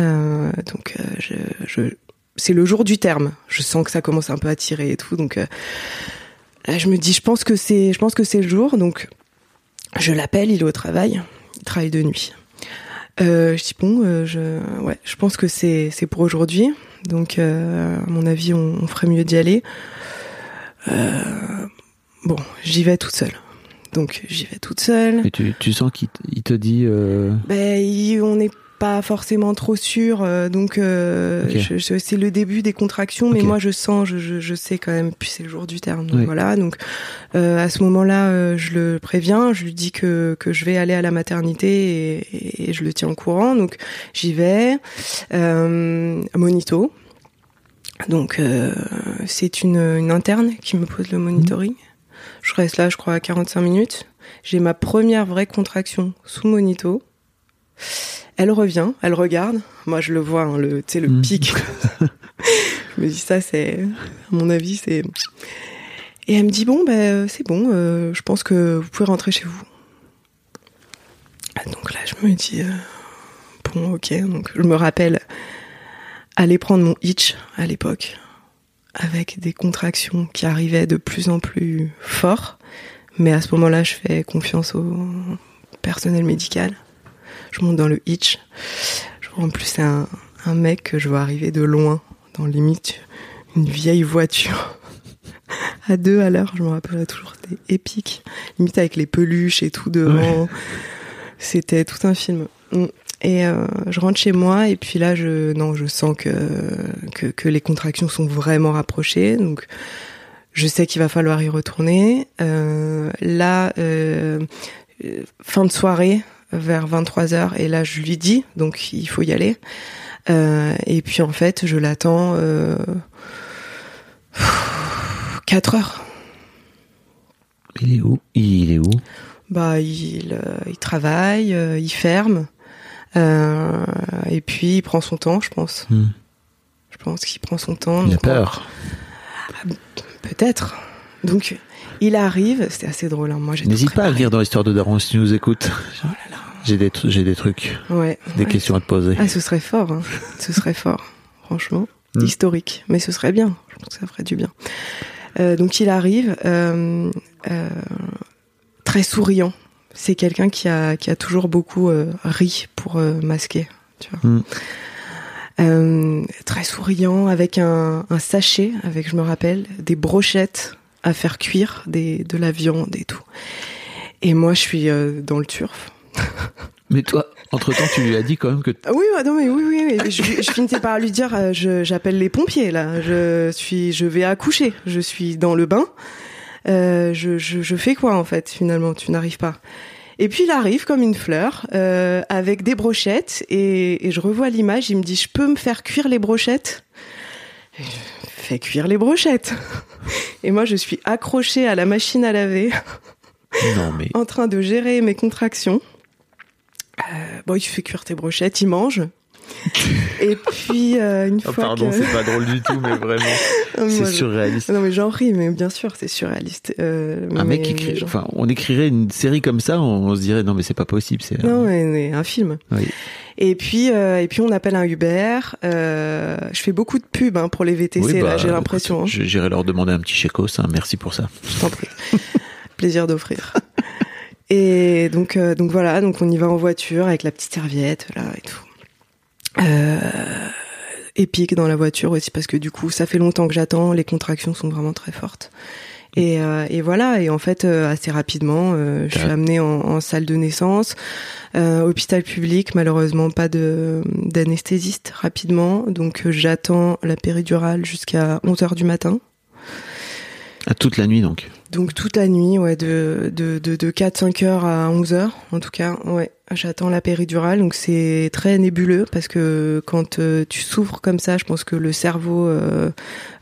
Euh, donc, c'est le jour du terme. Je sens que ça commence un peu à tirer et tout. Donc, là, je me dis, je pense que c'est, je pense que c'est le jour. Donc, je l'appelle. Il est au travail. Il travaille de nuit. Je dis bon, je, ouais, je pense que c'est, c'est pour aujourd'hui. Donc, euh, à mon avis, on, on ferait mieux d'y aller. Euh, bon, j'y vais toute seule. Donc, j'y vais toute seule. Et tu, tu sens qu'il te dit euh, Ben, il- on n'est pas forcément trop sûr. euh, donc, euh, c'est le début des contractions, mais moi, je sens, je, je, je sais quand même. Puis c'est le jour du terme. Donc Oui. voilà. Donc, euh, à ce moment-là, euh, je le préviens. Je lui dis que que je vais aller à la maternité et, et- et je le tiens au courant. Donc, j'y vais. Monito. Donc, c'est une, une interne qui me pose le monitoring. Je reste là, je crois, à 45 minutes. J'ai ma première vraie contraction sous monito. Elle revient, elle regarde. Moi, je le vois, hein, le, tu sais, le Mm. pic. je me dis, ça, c'est, à mon avis, c'est. Et elle me dit, bon, ben, c'est bon, euh, je pense que vous pouvez rentrer chez vous. Donc là, je me dis, euh, bon, ok. Donc, je me rappelle aller prendre mon hitch à l'époque, avec des contractions qui arrivaient de plus en plus fort. Mais à ce moment-là, je fais confiance au personnel médical. Je monte dans le hitch. Je vois en plus c'est un, un mec que je vois arriver de loin, dans limite une vieille voiture. à deux à l'heure, je me rappellerai toujours, c'était épique. Limite avec les peluches et tout devant. C'était tout un film. Mm. Et euh, je rentre chez moi et puis là, je non, je sens que que, que les contractions sont vraiment rapprochées. Donc, je sais qu'il va falloir y retourner. Euh, là, euh, euh, fin de soirée, vers 23h, et là, je lui dis, donc il faut y aller. Euh, et puis en fait, je l'attends euh, 4 heures. Il est où? Il est où? Bah, il, euh, il travaille, euh, il ferme, euh, et puis il prend son temps, je pense. Hmm. Je pense qu'il prend son temps. Il a peur. Peut-être. Donc, il arrive, c'était assez drôle. Hein. Moi, N'hésite pas à venir dans l'histoire de Daron si tu nous écoutes. Oh là là. J'ai des, tr- j'ai des trucs, Ouais. des Ouais. questions à te poser. Ah, ce serait fort. Hein. ce serait fort, franchement. Mm. Historique. Mais ce serait bien. Je pense que ça ferait du bien. Euh, donc, il arrive, euh, euh, très souriant. c'est quelqu'un qui a qui a toujours beaucoup ri pour masquer, tu vois. Mm. Euh, très souriant, avec un, un sachet, avec je me rappelle des brochettes à faire cuire, des de la viande et tout. Et moi, je suis euh, dans le turf. Mais toi, entre-temps, tu lui as dit quand même que... Oui, ouais, non, mais oui, oui, oui. Je, je finissais par lui dire, euh, je, j'appelle les pompiers là. Je suis, je vais accoucher. Je suis dans le bain. Euh, je, je, je fais quoi en fait finalement? Tu n'arrives pas. Et puis il arrive comme une fleur euh, avec des brochettes et, et je revois l'image. Il me dit, je peux me faire cuire les brochettes? Et fais cuire les brochettes. Et moi, je suis accrochée à la machine à laver Non, mais... en train de gérer mes contractions. Euh, bon, il fait cuire tes brochettes, il mange. Et puis, euh, une Oh, fois pardon, que... c'est pas drôle du tout, mais vraiment, c'est surréaliste. Non, mais j'en ris, mais bien sûr, c'est surréaliste. Euh, Un mais- mec qui écrit, enfin, on écrirait une série comme ça, on, on se dirait non mais c'est pas possible, c'est. Non, mais, mais un film. Oui. Et puis, euh, et puis on appelle un Uber. Euh, je fais beaucoup de pubs hein, pour les VTC, Oui, là, bah, j'ai l'impression. hein. J'irai leur demander un petit chèque hein, merci pour ça. Je t'en prie. Plaisir d'offrir. Et donc, euh, donc voilà, donc on y va en voiture avec la petite serviette là et tout. Euh, épique dans la voiture aussi parce que du coup ça fait longtemps que j'attends, les contractions sont vraiment très fortes. Et, euh, et voilà, et en fait euh, assez rapidement, euh, je suis amenée en, en salle de naissance, euh, hôpital public, malheureusement pas de d'anesthésiste rapidement, donc euh, j'attends la péridurale jusqu'à 11h du matin. À toute la nuit donc. Donc toute la nuit, ouais, de, de, de, de 4-5 heures à 11 heures, en tout cas, ouais, j'attends la péridurale. Donc c'est très nébuleux parce que quand euh, tu souffres comme ça, je pense que le cerveau euh,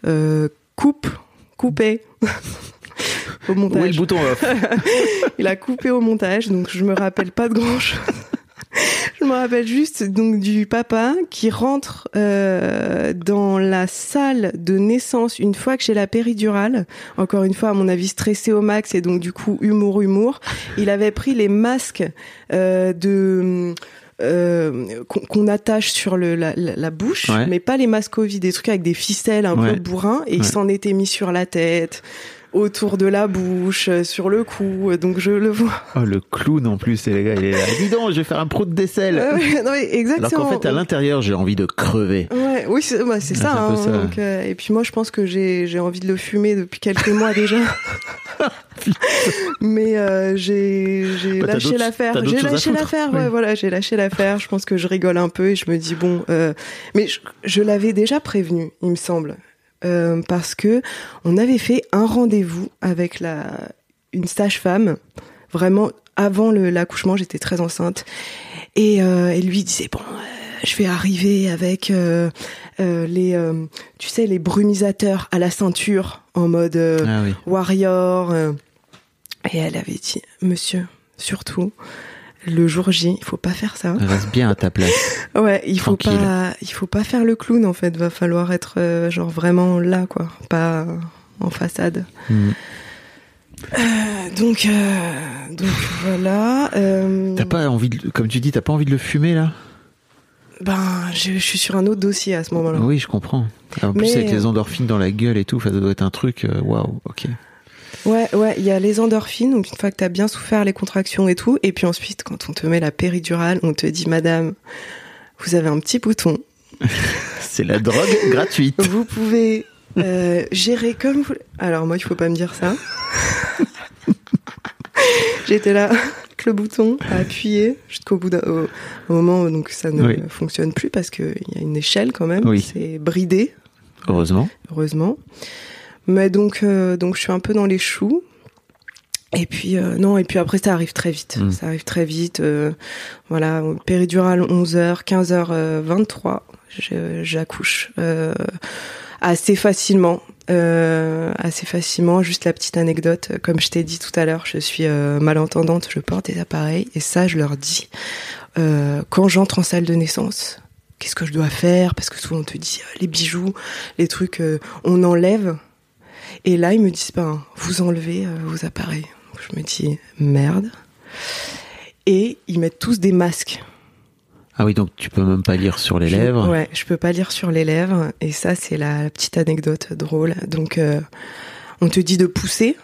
euh, coupe, coupé au Où est le montage. bouton off Il a coupé au montage, donc je me rappelle pas de grand chose. Je me rappelle juste donc du papa qui rentre euh, dans la salle de naissance une fois que j'ai la péridurale. Encore une fois, à mon avis, stressé au max et donc du coup humour humour. Il avait pris les masques euh, de euh, qu'on qu'on attache sur le, la, la- la bouche, Ouais. mais pas les masques Covid, des trucs avec des ficelles un Ouais. peu bourrins, et il Ouais. s'en était mis sur la tête, autour de la bouche, euh, sur le cou, donc je le vois. Oh le clown en plus, les gars, il est là. Dis donc, je vais faire un prout d'aisselle. Ouais, ouais, non, mais Alors exactement. qu'en fait, à l'intérieur, j'ai envie de crever. Ouais, oui, c'est bah, Ouais, ça. hein, ça. donc, euh, et puis moi, je pense que j'ai envie de le fumer depuis quelques mois déjà. Mais euh, j'ai j'ai Bah, lâché l'affaire. J'ai lâché l'affaire. Oui. Voilà, j'ai lâché l'affaire. Je pense que je rigole un peu et je me dis bon. euh, mais je, je l'avais déjà prévenu, il me semble, Euh, parce que on avait fait un rendez-vous avec la une sage-femme. Vraiment avant l'accouchement, j'étais très enceinte et, euh, et lui disait bon. euh, je vais arriver avec euh, euh, les, euh, tu sais, les brumisateurs à la ceinture en mode Ah oui. warrior. Et elle avait dit, monsieur, surtout, le jour J, il faut pas faire ça. Reste bien à ta place. Ouais, il faut Tranquille. pas, il faut pas faire le clown en fait. Va falloir être euh, genre vraiment là, quoi, pas en façade. Hmm. Euh, donc, euh, donc voilà. T'as pas envie de, comme tu dis, t'as pas envie de le fumer là? Ben, je, je suis sur un autre dossier à ce moment-là. Oui, je comprends. En plus, Mais- avec les endorphines dans la gueule et tout, ça doit être un truc. Waouh, ok. Ouais, ouais, il y a les endorphines, donc une fois que t'as bien souffert les contractions et tout, et puis ensuite, quand on te met la péridurale, on te dit, madame, vous avez un petit bouton, C'est la drogue gratuite. vous pouvez euh, gérer comme vous. Alors moi, il faut pas me dire ça. J'étais là, avec le bouton à appuyer jusqu'au bout d'un au, au moment où donc ça ne Oui. fonctionne plus parce qu'il y a une échelle quand même. Oui. C'est bridé, Heureusement. heureusement. Mais donc, euh, donc je suis un peu dans les choux. Et puis euh, non, et puis après ça arrive très vite. Mm. Ça arrive très vite. euh, voilà, péridurale 11h, 15h 23, je- j'accouche euh, assez facilement. Assez facilement. Juste la petite anecdote, comme je t'ai dit tout à l'heure, je suis malentendante, je porte des appareils et ça, je leur dis quand j'entre en salle de naissance. Qu'est-ce que je dois faire? Parce que souvent on te dit les bijoux, les trucs, on enlève. Et là, ils me disent, ben, vous enlevez euh, vos appareils. Donc, je me dis, merde. Et ils mettent tous des masques. Ah oui, donc tu peux même pas lire sur les Je- lèvres. Ouais, je peux pas lire sur les lèvres. Et ça, c'est la, la petite anecdote drôle. Donc, euh, on te dit de pousser.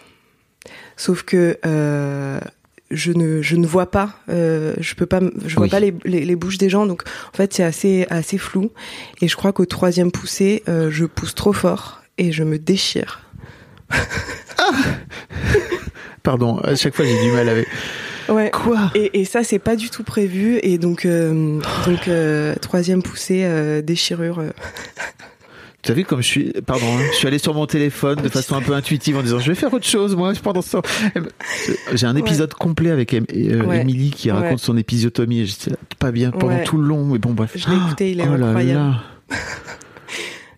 Sauf que euh, je ne je ne vois pas, euh, je peux pas, je vois Oui. pas les, les, les bouches des gens, donc en fait c'est assez assez flou. Et je crois qu'au troisième poussé, je pousse trop fort et je me déchire. Pardon, à chaque fois j'ai du mal avec. Ouais. Quoi? Et, et ça c'est pas du tout prévu et donc euh, donc euh, troisième poussée euh, déchirure. Tu as vu comme je suis. Pardon, hein, je suis allé sur mon téléphone de façon un peu intuitive en disant je vais faire autre chose moi pendant ce temps. J'ai un épisode complet avec Ouais. Émilie qui raconte son épisiotomie et j'étais pas bien pendant tout le long, mais bon bref. Je l'ai écouté, il est Oh là incroyable. là.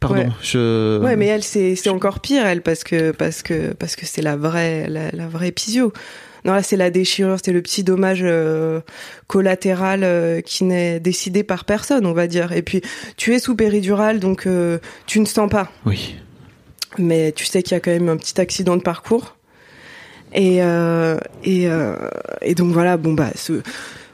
Pardon, Ouais. je. Ouais, mais elle c'est c'est encore pire elle parce que parce que parce que c'est la vraie la, la vraie épisio. Non là c'est la déchirure, c'est le petit dommage euh, collatéral euh, qui n'est décidé par personne, on va dire. Et puis tu es sous péridurale donc euh, tu ne sens pas, Oui. mais tu sais qu'il y a quand même un petit accident de parcours. Et et et donc voilà bon bah ce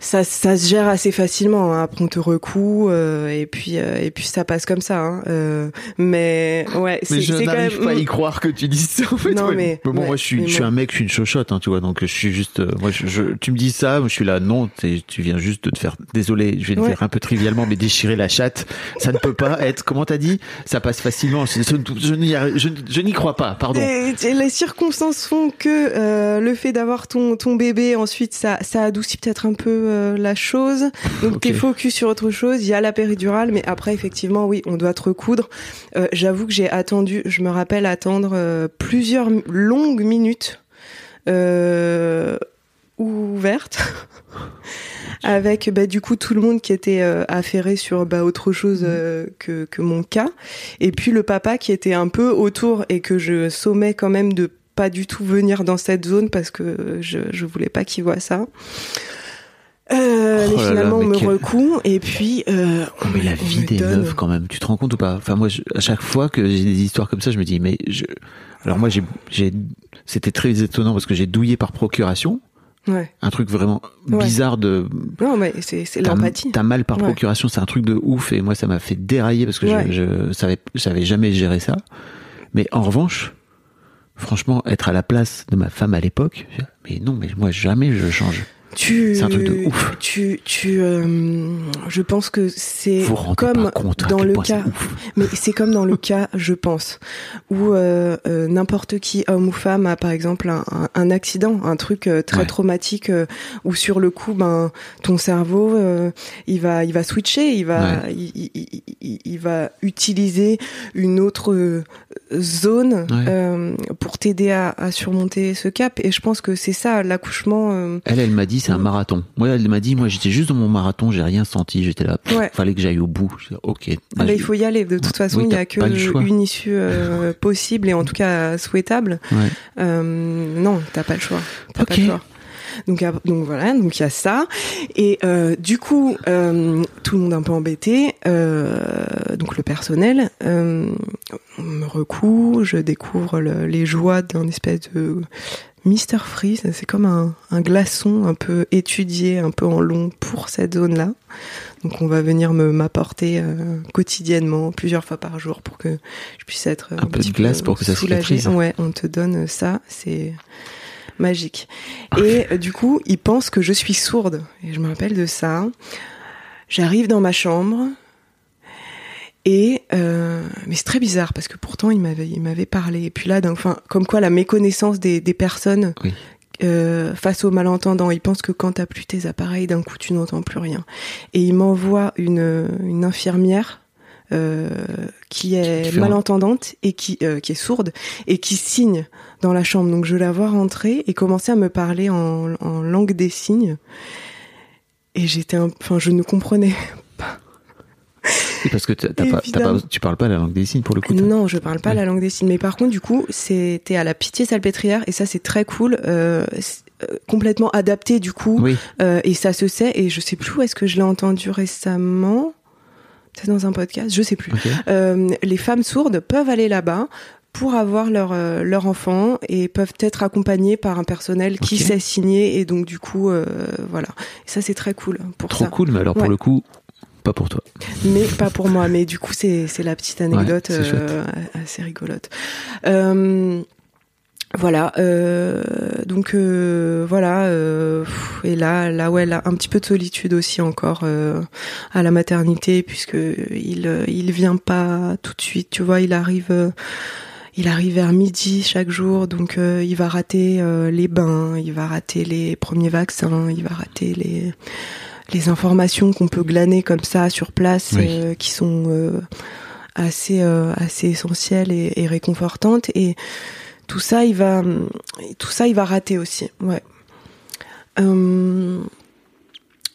ça, ça se gère assez facilement. Hein. Après, on te recoue euh, et puis euh, et puis ça passe comme ça. Hein. Euh, mais ouais, c'est je n'arrive même. pas à y croire que tu dises ça en fait. Non, ouais. mais- bon, ouais, moi je suis, je suis moi- un mec, je suis une chochotte, hein, tu vois, donc je suis juste. euh, moi, je, je- tu me dis ça, moi je suis là, non, tu viens juste de te faire. Désolé, je vais Ouais. faire un peu trivialement, mais déchirer la chatte, ça ne peut pas être. Comment t'as dit? Ça passe facilement. Je, je, n'y crois pas. Pardon. Et- et les circonstances font que euh, le fait d'avoir ton ton bébé ensuite ça ça adoucit peut-être un peu euh, la chose. Donc Ok. t'es focus sur autre chose. Il y a la péridurale, mais après effectivement oui, on doit te recoudre. Euh, J'avoue que j'ai attendu. Je me rappelle attendre euh, plusieurs longues minutes ouvertes. Avec bah, du coup tout le monde qui était euh, affairé sur bah, autre chose euh, que, que mon cas et puis le papa qui était un peu autour et que je sommais quand même de pas du tout venir dans cette zone parce que je, je voulais pas qu'il voit ça. Euh, Oh mais là là, finalement, on me quel- recoue et puis euh, on Mais la vie des donne- meufs quand même, tu te rends compte ou pas? Enfin moi, je- à chaque fois que j'ai des histoires comme ça, je me dis mais je. Alors moi j'ai, c'était très étonnant parce que j'ai douillé par procuration, Ouais. un truc vraiment Ouais. bizarre de. Non, mais c'est l'empathie. T'as mal par Ouais. procuration, c'est un truc de ouf et moi ça m'a fait dérailler parce que je, je savais, savais jamais gérer ça. Mais en revanche, franchement, être à la place de ma femme à l'époque, mais non, mais moi jamais je change. Tu, C'est un truc de ouf. Tu, tu, euh, je pense que c'est comme compte dans le cas, mais c'est comme dans le cas, je pense, où euh, euh, n'importe qui, homme ou femme, a par exemple un, un- un accident, un truc très Ouais. traumatique, où sur le coup, ben, ton cerveau, il va, il va switcher, il va, il, il- il- il- il va utiliser une autre zone Ouais. pour t'aider à, à surmonter ce cap. Et je pense que c'est ça, l'accouchement. Elle, elle m'a dit c'est un marathon. Moi, elle m'a dit moi j'étais juste dans mon marathon, j'ai rien senti, j'étais là, Ouais. fallait que j'aille au bout. Ok. Ah Bah, il faut y aller. De toute façon, Oui, il n'y a que pas une issue euh, possible et en tout cas souhaitable. Ouais. Euh, non, t'as pas le choix. T'as pas Ok. le choix. Donc, donc voilà, donc il y a ça. Et euh, du coup, euh, tout le monde un peu embêté. Euh, donc le personnel on me recoue, je découvre le- les joies d'un espèce de Mister Freeze. C'est comme un, un glaçon un peu étudié, un peu en long pour cette zone-là. Donc on va venir me m'apporter euh, quotidiennement, plusieurs fois par jour, pour que je puisse être Un peu de petit glace pour que ça cicatrise. Ouais, on te donne ça, c'est magique. Et euh, du coup, ils pensent que je suis sourde. Et je me rappelle de ça. J'arrive dans ma chambre. Et euh, mais c'est très bizarre parce que pourtant il m'avait il m'avait parlé. Et puis là enfin comme quoi la méconnaissance des, des personnes Oui. euh, face aux malentendants ils pensent que quand t'as plus tes appareils d'un coup tu n'entends plus rien. Et il m'envoie une une infirmière euh, qui est malentendante et qui euh, qui est sourde et qui signe dans la chambre. Donc je la vois rentrer et commencer à me parler en, en langue des signes. Et j'étais enfin je ne comprenais parce que t'as pas, t'as pas- Évidemment. tu parles pas la langue des signes pour le coup. Non, je parle pas Ouais. la langue des signes. Mais par contre, du coup, c'était à la pitié salpêtrière et ça, c'est très cool. Euh, euh, complètement adapté, du coup. Oui. Euh, et ça se sait. Et je sais plus où est-ce que je l'ai entendu récemment. Peut-être dans un podcast, je sais plus. Euh, les femmes sourdes peuvent aller là-bas pour avoir leur euh, leur enfant et peuvent être accompagnées par un personnel qui sait signer et donc du coup euh, voilà et ça c'est très cool pour Trop ça cool, mais alors pour le coup, pas pour toi. mais pas pour moi. Mais du coup, c'est la petite anecdote Ouais, euh, assez rigolote. Euh, voilà, euh, donc voilà, et là, là ouais, là, un petit peu de solitude aussi encore à la maternité puisque il il vient pas tout de suite, tu vois, il arrive il arrive vers midi chaque jour, donc euh, il va rater euh, les bains, il va rater les premiers vaccins, il va rater les les informations qu'on peut glaner comme ça sur place, Oui. euh, qui sont euh, assez euh, assez essentielles et, et réconfortantes. Et tout ça il va tout ça il va rater aussi. Ouais.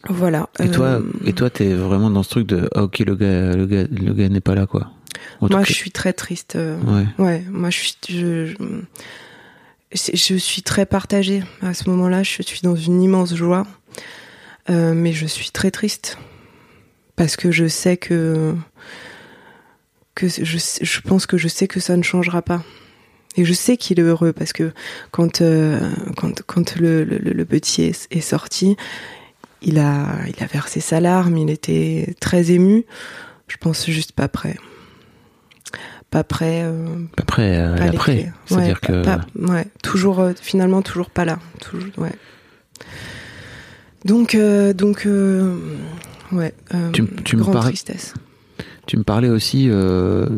Voilà. Et toi, et toi, t'es vraiment dans ce truc de ah, ok, le gars, le gars, le gars n'est pas là, quoi. En moi je suis très triste Ouais. ouais. Moi je suis je, je suis très partagée. À ce moment-là je suis dans une immense joie Euh, mais je suis très triste parce que je sais que que je, je pense que je sais que ça ne changera pas et je sais qu'il est heureux parce que quand euh, quand quand le, le, le petit est, est sorti il a il a versé sa larme il était très ému je pense juste pas prêt pas prêt euh, euh, pas les après, clés. c'est-à-dire Ouais, que pas- ouais, toujours, euh, finalement, toujours pas là. Toujours, ouais. Donc, euh, donc, euh, ouais. euh, Tu- tu me parles- tristesse. tu me parlais aussi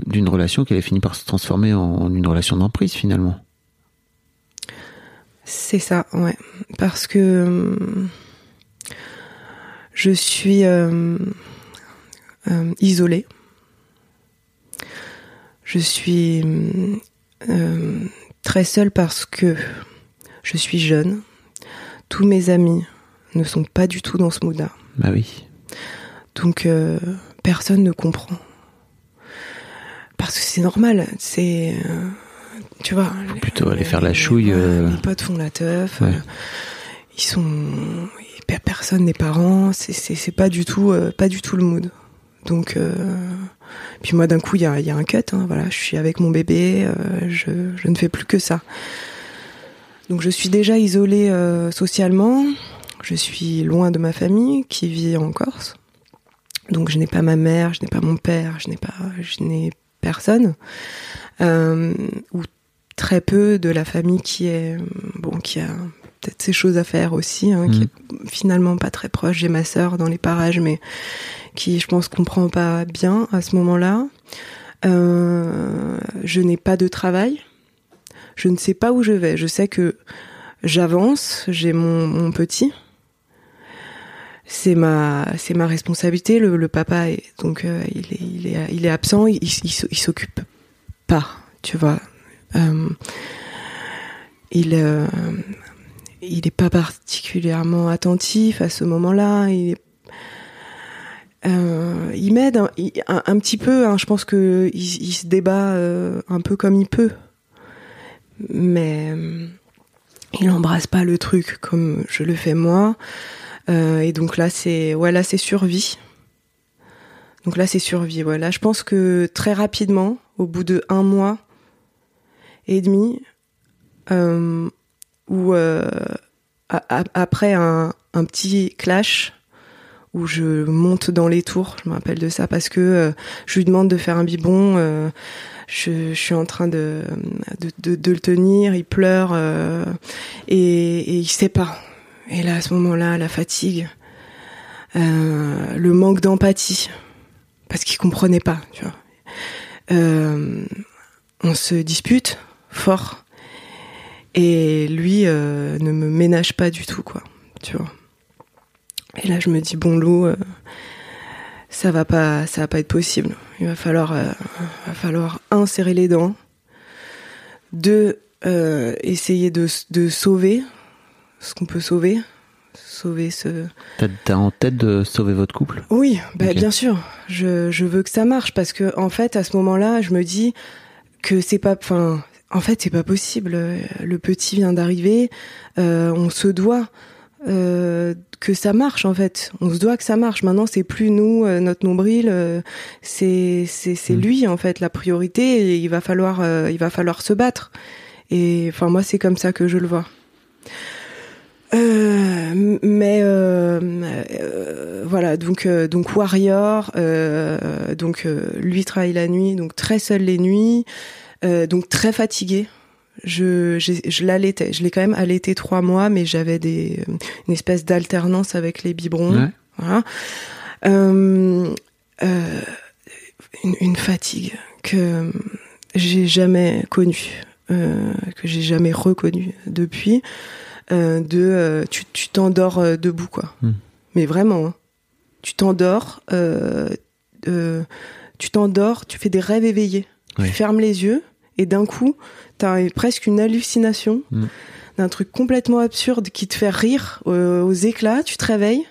d'une relation qui avait fini par se transformer en une relation d'emprise finalement. C'est ça, ouais. Parce que je suis isolée. Je suis très seule parce que je suis jeune. Tous mes amis ne sont pas du tout dans ce mood-là. Bah oui. Donc euh, personne ne comprend. Parce que c'est normal, c'est euh, tu vois. plutôt aller les- faire la chouille, euh. Les potes font la teuf. Ouais. euh, ils sont pe- personne n'est parent. C'est c'est c'est pas du tout pas du tout le mood. Donc puis moi d'un coup il y a y a un cut. hein, voilà, je suis avec mon bébé. je je ne fais plus que ça. Donc je suis déjà isolée socialement. Je suis loin de ma famille qui vit en Corse. Donc je n'ai pas ma mère, je n'ai pas mon père, je n'ai pas, je n'ai personne euh, ou très peu de la famille qui est bon, qui a peut-être ses choses à faire aussi, hein, qui Mhm. est finalement pas très proche. J'ai ma sœur dans les parages, mais qui, je pense, comprend pas bien à ce moment-là. Euh, je n'ai pas de travail. Je ne sais pas où je vais. Je sais que j'avance. J'ai mon, mon petit. C'est ma, c'est ma responsabilité. Le, papa, est, donc euh, il, est, il, est, absent. Il, il, il s'occupe pas, tu vois. Euh, il, euh, il est pas particulièrement attentif à ce moment-là. Il euh, il m'aide un, un- petit peu. hein, je pense que il, se débat un peu comme il peut, mais il embrasse pas le truc comme je le fais moi. Euh, et donc là, c'est c'est survie. Donc là, c'est survie. Ouais. Là, je pense que très rapidement, au bout de un mois et demi, euh, ou euh, après un, petit clash où je monte dans les tours, je me rappelle de ça parce que je lui demande de faire un biberon, euh, je, suis en train de, le tenir, il pleure et, et il sait pas. Et là, à ce moment-là, la fatigue, euh, le manque d'empathie, parce qu'il comprenait pas, tu vois. Euh, on se dispute fort et lui euh, ne me ménage pas du tout, quoi, tu vois. Et là, je me dis bon Lou, ça va pas, ça va pas être possible. Il va falloir, un serrer les dents, deux essayer de sauver ce qu'on peut sauver, sauver ce. T'as, en tête de sauver votre couple? Oui, bah, bien sûr. Je, je veux que ça marche parce que en fait, à ce moment-là, je me dis que c'est pas, enfin, en fait, c'est pas possible. Le petit vient d'arriver, euh, on se doit euh, que ça marche en fait. On se doit que ça marche. Maintenant, c'est plus nous, euh, notre nombril, euh, c'est c'est Mm. lui en fait la priorité. Et il va falloir il va falloir se battre. Et enfin moi, c'est comme ça que je le vois. Euh, mais euh, euh, voilà donc euh, donc warrior euh, donc euh, lui travaille la nuit donc très seul les nuits euh, donc très fatigué Je, je l'allaitais. Je l'ai quand même allaité trois mois, mais j'avais des, une espèce d'alternance avec les biberons. Ouais. Voilà. Une, une fatigue que j'ai jamais connue, euh, que j'ai jamais reconnue depuis. Euh, de, euh, tu tu t'endors euh, debout quoi. Hmm. Mais vraiment, hein. tu t'endors, tu t'endors, tu fais des rêves éveillés. Oui. Tu fermes les yeux et d'un coup, t'as presque une hallucination Hmm. d'un truc complètement absurde qui te fait rire aux éclats. Tu te réveilles,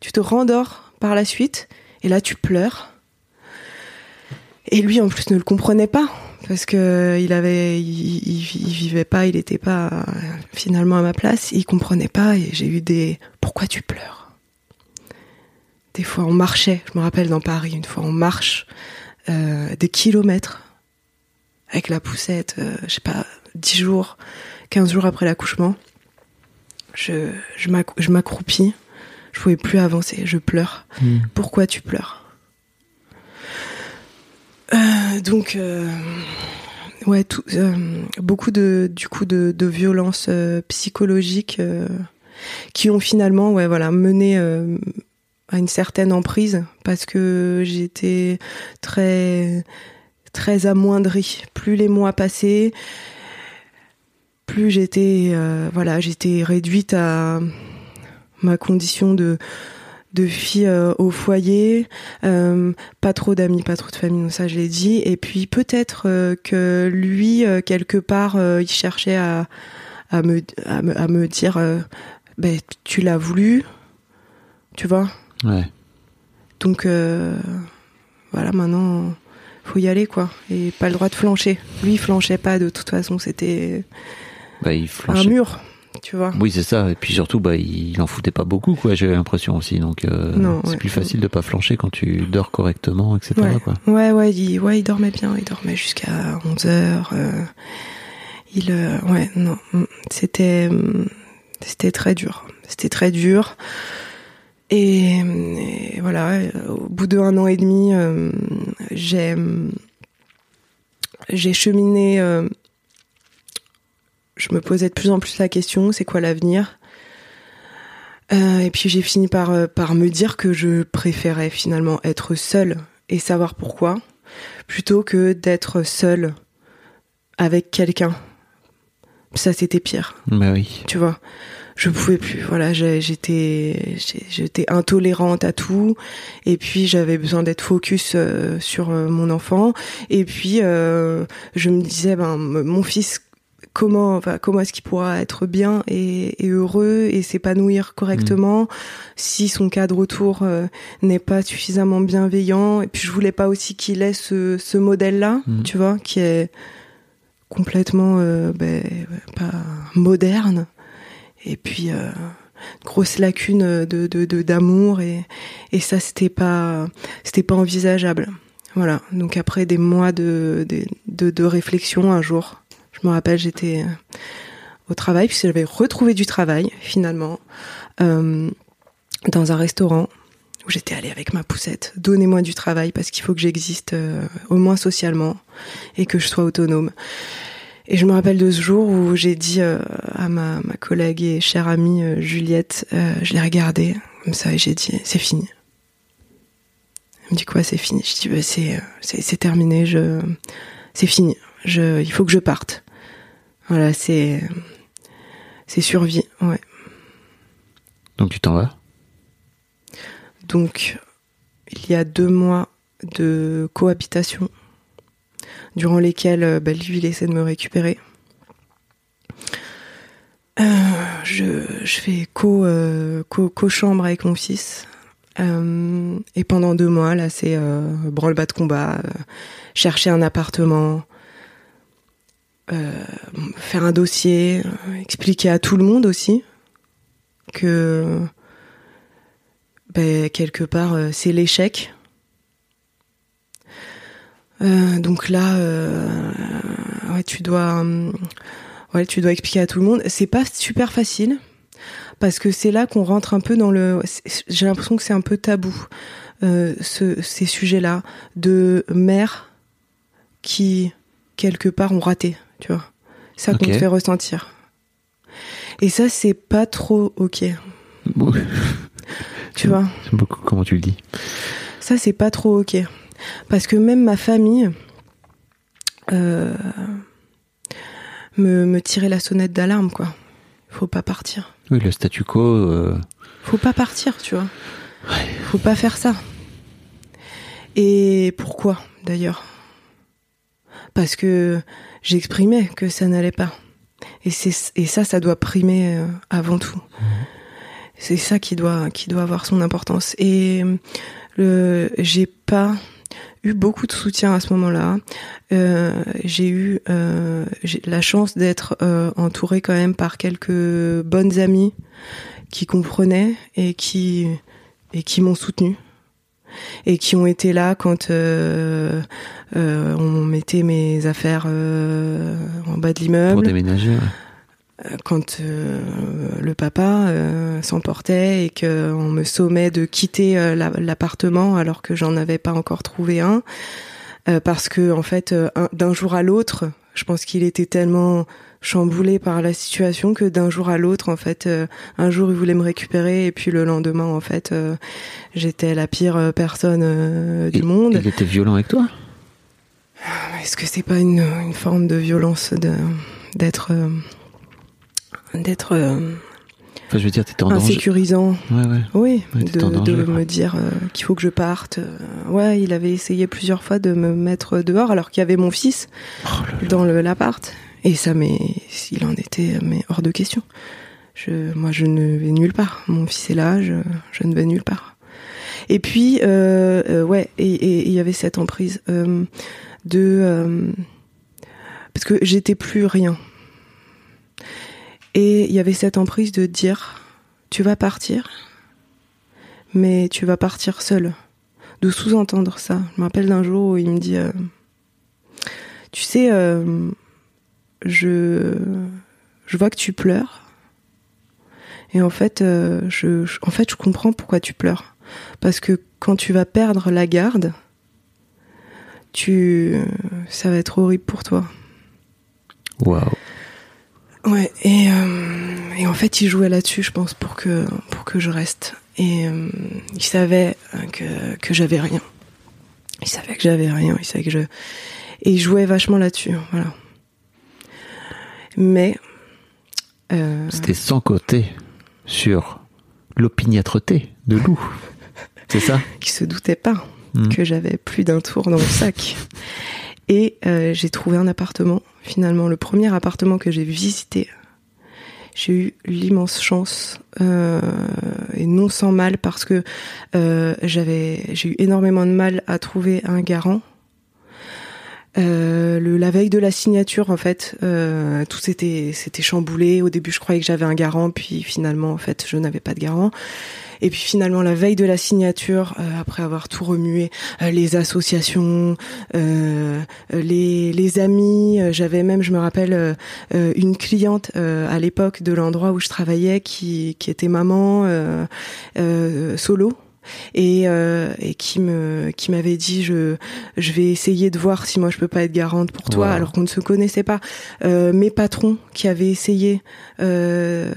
tu te rendors par la suite et là tu pleures. Et lui en plus ne le comprenait pas parce que il avait, il, il- il vivait pas, il était pas euh, finalement à ma place. Il comprenait pas et j'ai eu des pourquoi tu pleures? Des fois on marchait, je me rappelle dans Paris une fois on marche euh, des kilomètres avec la poussette, euh, je sais pas, 10 jours, 15 jours après l'accouchement. Je, je m'accou- je m'accroupis, je pouvais plus avancer, je pleure. Hmm. Pourquoi tu pleures? Euh, Donc, euh, ouais, tout, euh, beaucoup de, du coup, de, de violences euh, psychologiques euh, qui ont finalement, ouais, voilà, mené à une certaine emprise parce que j'étais très, très amoindrie. Plus les mois passaient, plus j'étais, voilà, j'étais réduite à ma condition de de fille euh, au foyer, euh, pas trop d'amis, pas trop de famille, donc ça je l'ai dit. Et puis peut-être euh, que lui, quelque part, il cherchait à, à, me, à, me, à me dire, ben, tu l'as voulu, tu vois. Ouais. Donc voilà, maintenant, faut y aller, quoi. Et pas le droit de flancher. Lui, il flanchait pas, de toute façon, c'était Bah, il un mur, tu vois. Oui, c'est ça. Et puis surtout, bah, il en foutait pas beaucoup, quoi. J'avais l'impression aussi. Donc, euh, c'est ouais. plus facile de pas flancher quand tu dors correctement, etc. Ouais. Quoi. Ouais, ouais, il, ouais, il dormait bien, il dormait jusqu'à 11 heures. euh, il, euh, ouais, non, mm, c'était, mm, c'était très dur. C'était très dur. Et, et voilà, au bout de un an et demi, j'ai, mm, j'ai cheminé. Je me posais de plus en plus la question, c'est quoi l'avenir? Euh, Et puis j'ai fini par, euh, par me dire que je préférais finalement être seule et savoir pourquoi, plutôt que d'être seule avec quelqu'un. Ça, c'était pire, Bah oui. tu vois. Je pouvais plus. Voilà, j'étais, j'étais intolérante à tout. Et puis j'avais besoin d'être focus euh, sur euh, mon enfant. Et puis euh, je me disais, ben mon fils, comment, enfin, comment est-ce qu'il pourra être bien et, et heureux et s'épanouir correctement si son cadre autour euh, n'est pas suffisamment bienveillant. Et puis je voulais pas aussi qu'il ait ce, ce modèle-là, Mhm. tu vois, qui est complètement euh, ben, pas moderne. Et puis euh, grosse lacune de de de- d'amour et et ça c'était pas c'était pas envisageable. Voilà. Donc après des mois de de de, de réflexion un jour, je me rappelle j'étais euh, au travail puisque j'avais retrouvé du travail finalement euh, dans un restaurant où j'étais allée avec ma poussette. Donnez-moi du travail parce qu'il faut que j'existe euh, au moins socialement et que je sois autonome. Et je me rappelle de ce jour où j'ai dit à ma, collègue et chère amie Juliette, je l'ai regardée comme ça et j'ai dit c'est fini. Elle me dit quoi c'est fini? Je dis bah, c'est terminé, je c'est fini. Je il faut que je parte. Voilà, c'est c'est survie, ouais. Donc tu t'en vas? Donc, il y a deux mois de cohabitation, durant lesquels euh, bah, lui, il essaie de me récupérer. Euh, je, je fais co, euh, co, co-chambre avec mon fils. Euh, et pendant deux mois, là, c'est branle-bas de combat, chercher un appartement, faire un dossier, euh, expliquer à tout le monde aussi que ben, quelque part, euh, c'est l'échec. Euh, donc là, euh, ouais, tu dois, ouais, tu dois expliquer à tout le monde. C'est pas super facile parce que c'est là qu'on rentre un peu dans le. J'ai l'impression que c'est un peu tabou euh, ce, ces sujets-là de mères qui quelque part ont raté, tu vois. ça qu'on te fait ressentir. Et ça, c'est pas trop ok. Bon, Tu vois J'aime beaucoup comment tu le dis. Ça, c'est pas trop ok. Parce que même ma famille euh, me, me tirait la sonnette d'alarme, quoi. Faut pas partir. Oui, le statu quo. euh, Faut pas partir, tu vois. Faut pas faire ça. Et pourquoi, d'ailleurs? Parce que j'exprimais que ça n'allait pas. Et, c'est, et ça, ça doit primer euh, avant tout. C'est ça qui doit, qui doit avoir son importance. Et le, j'ai pas eu beaucoup de soutien à ce moment-là. Euh, j'ai eu euh, la chance d'être euh, entourée quand même par quelques bonnes amies qui comprenaient et qui et qui m'ont soutenue et qui ont été là quand euh, euh, on mettait mes affaires euh, en bas de pour l'immeuble déménager. ouais. euh, quand le papa s'emportait et qu'on me sommait de quitter la- l'appartement alors que j'en avais pas encore trouvé un, parce que en fait, un- d'un jour à l'autre, je pense qu'il était tellement chamboulé par la situation que d'un jour à l'autre, en fait, euh, un jour il voulait me récupérer et puis le lendemain, en fait, euh, j'étais la pire euh, personne du monde. Il était violent avec toi? Est-ce que c'est pas une, une forme de violence d'être d'être Enfin, je veux dire, t'étais en danger. insécurisant Ouais, ouais. Oui, Ouais, de, t'étais en danger, de quoi. me dire euh, qu'il faut que je parte. Ouais, il avait essayé plusieurs fois de me mettre dehors alors qu'il y avait mon fils Oh dans l'appart et ça mais il en était mais hors de question. Moi je ne vais nulle part. Mon fils est là, je, ne vais nulle part. Et puis euh, euh, ouais, et il y avait cette emprise euh, de parce que j'étais plus rien. Et il y avait cette emprise de dire tu vas partir mais tu vas partir seul. De sous-entendre ça. Je me rappelle d'un jour où il me dit, tu sais, je, je vois que tu pleures. Et en fait, euh, je, je- en fait, je comprends pourquoi tu pleures. Parce que quand tu vas perdre la garde, tu, ça va être horrible pour toi. Waouh. Ouais, et, euh, et en fait, il jouait là-dessus, je pense, pour que, pour que je reste. Et euh, il savait que, que j'avais rien. Il savait que j'avais rien, il savait que je. Et il jouait vachement là-dessus, voilà. Mais. euh, C'était sans côté sur l'opiniâtreté de Lou. C'est ça? Qui se doutait pas Mhm. que j'avais plus d'un tour dans mon sac. Et euh, j'ai trouvé un appartement. Finalement, le premier appartement que j'ai visité, j'ai eu l'immense chance euh, et non sans mal parce que euh, j'avais, j'ai eu énormément de mal à trouver un garant. Euh, le, la veille de la signature, en fait, euh, tout s'était, s'était chamboulé. Au début, je croyais que j'avais un garant, puis finalement, en fait, je n'avais pas de garant. Et puis finalement, la veille de la signature, euh, après avoir tout remué, euh, les associations, euh, les, les amis, euh, j'avais même, je me rappelle, euh, une cliente à l'époque de l'endroit où je travaillais qui, qui était maman solo. Et, euh, et qui me qui m'avait dit je je vais essayer de voir si moi je peux pas être garante pour toi Wow. alors qu'on ne se connaissait pas euh, mes patrons qui avaient essayé euh,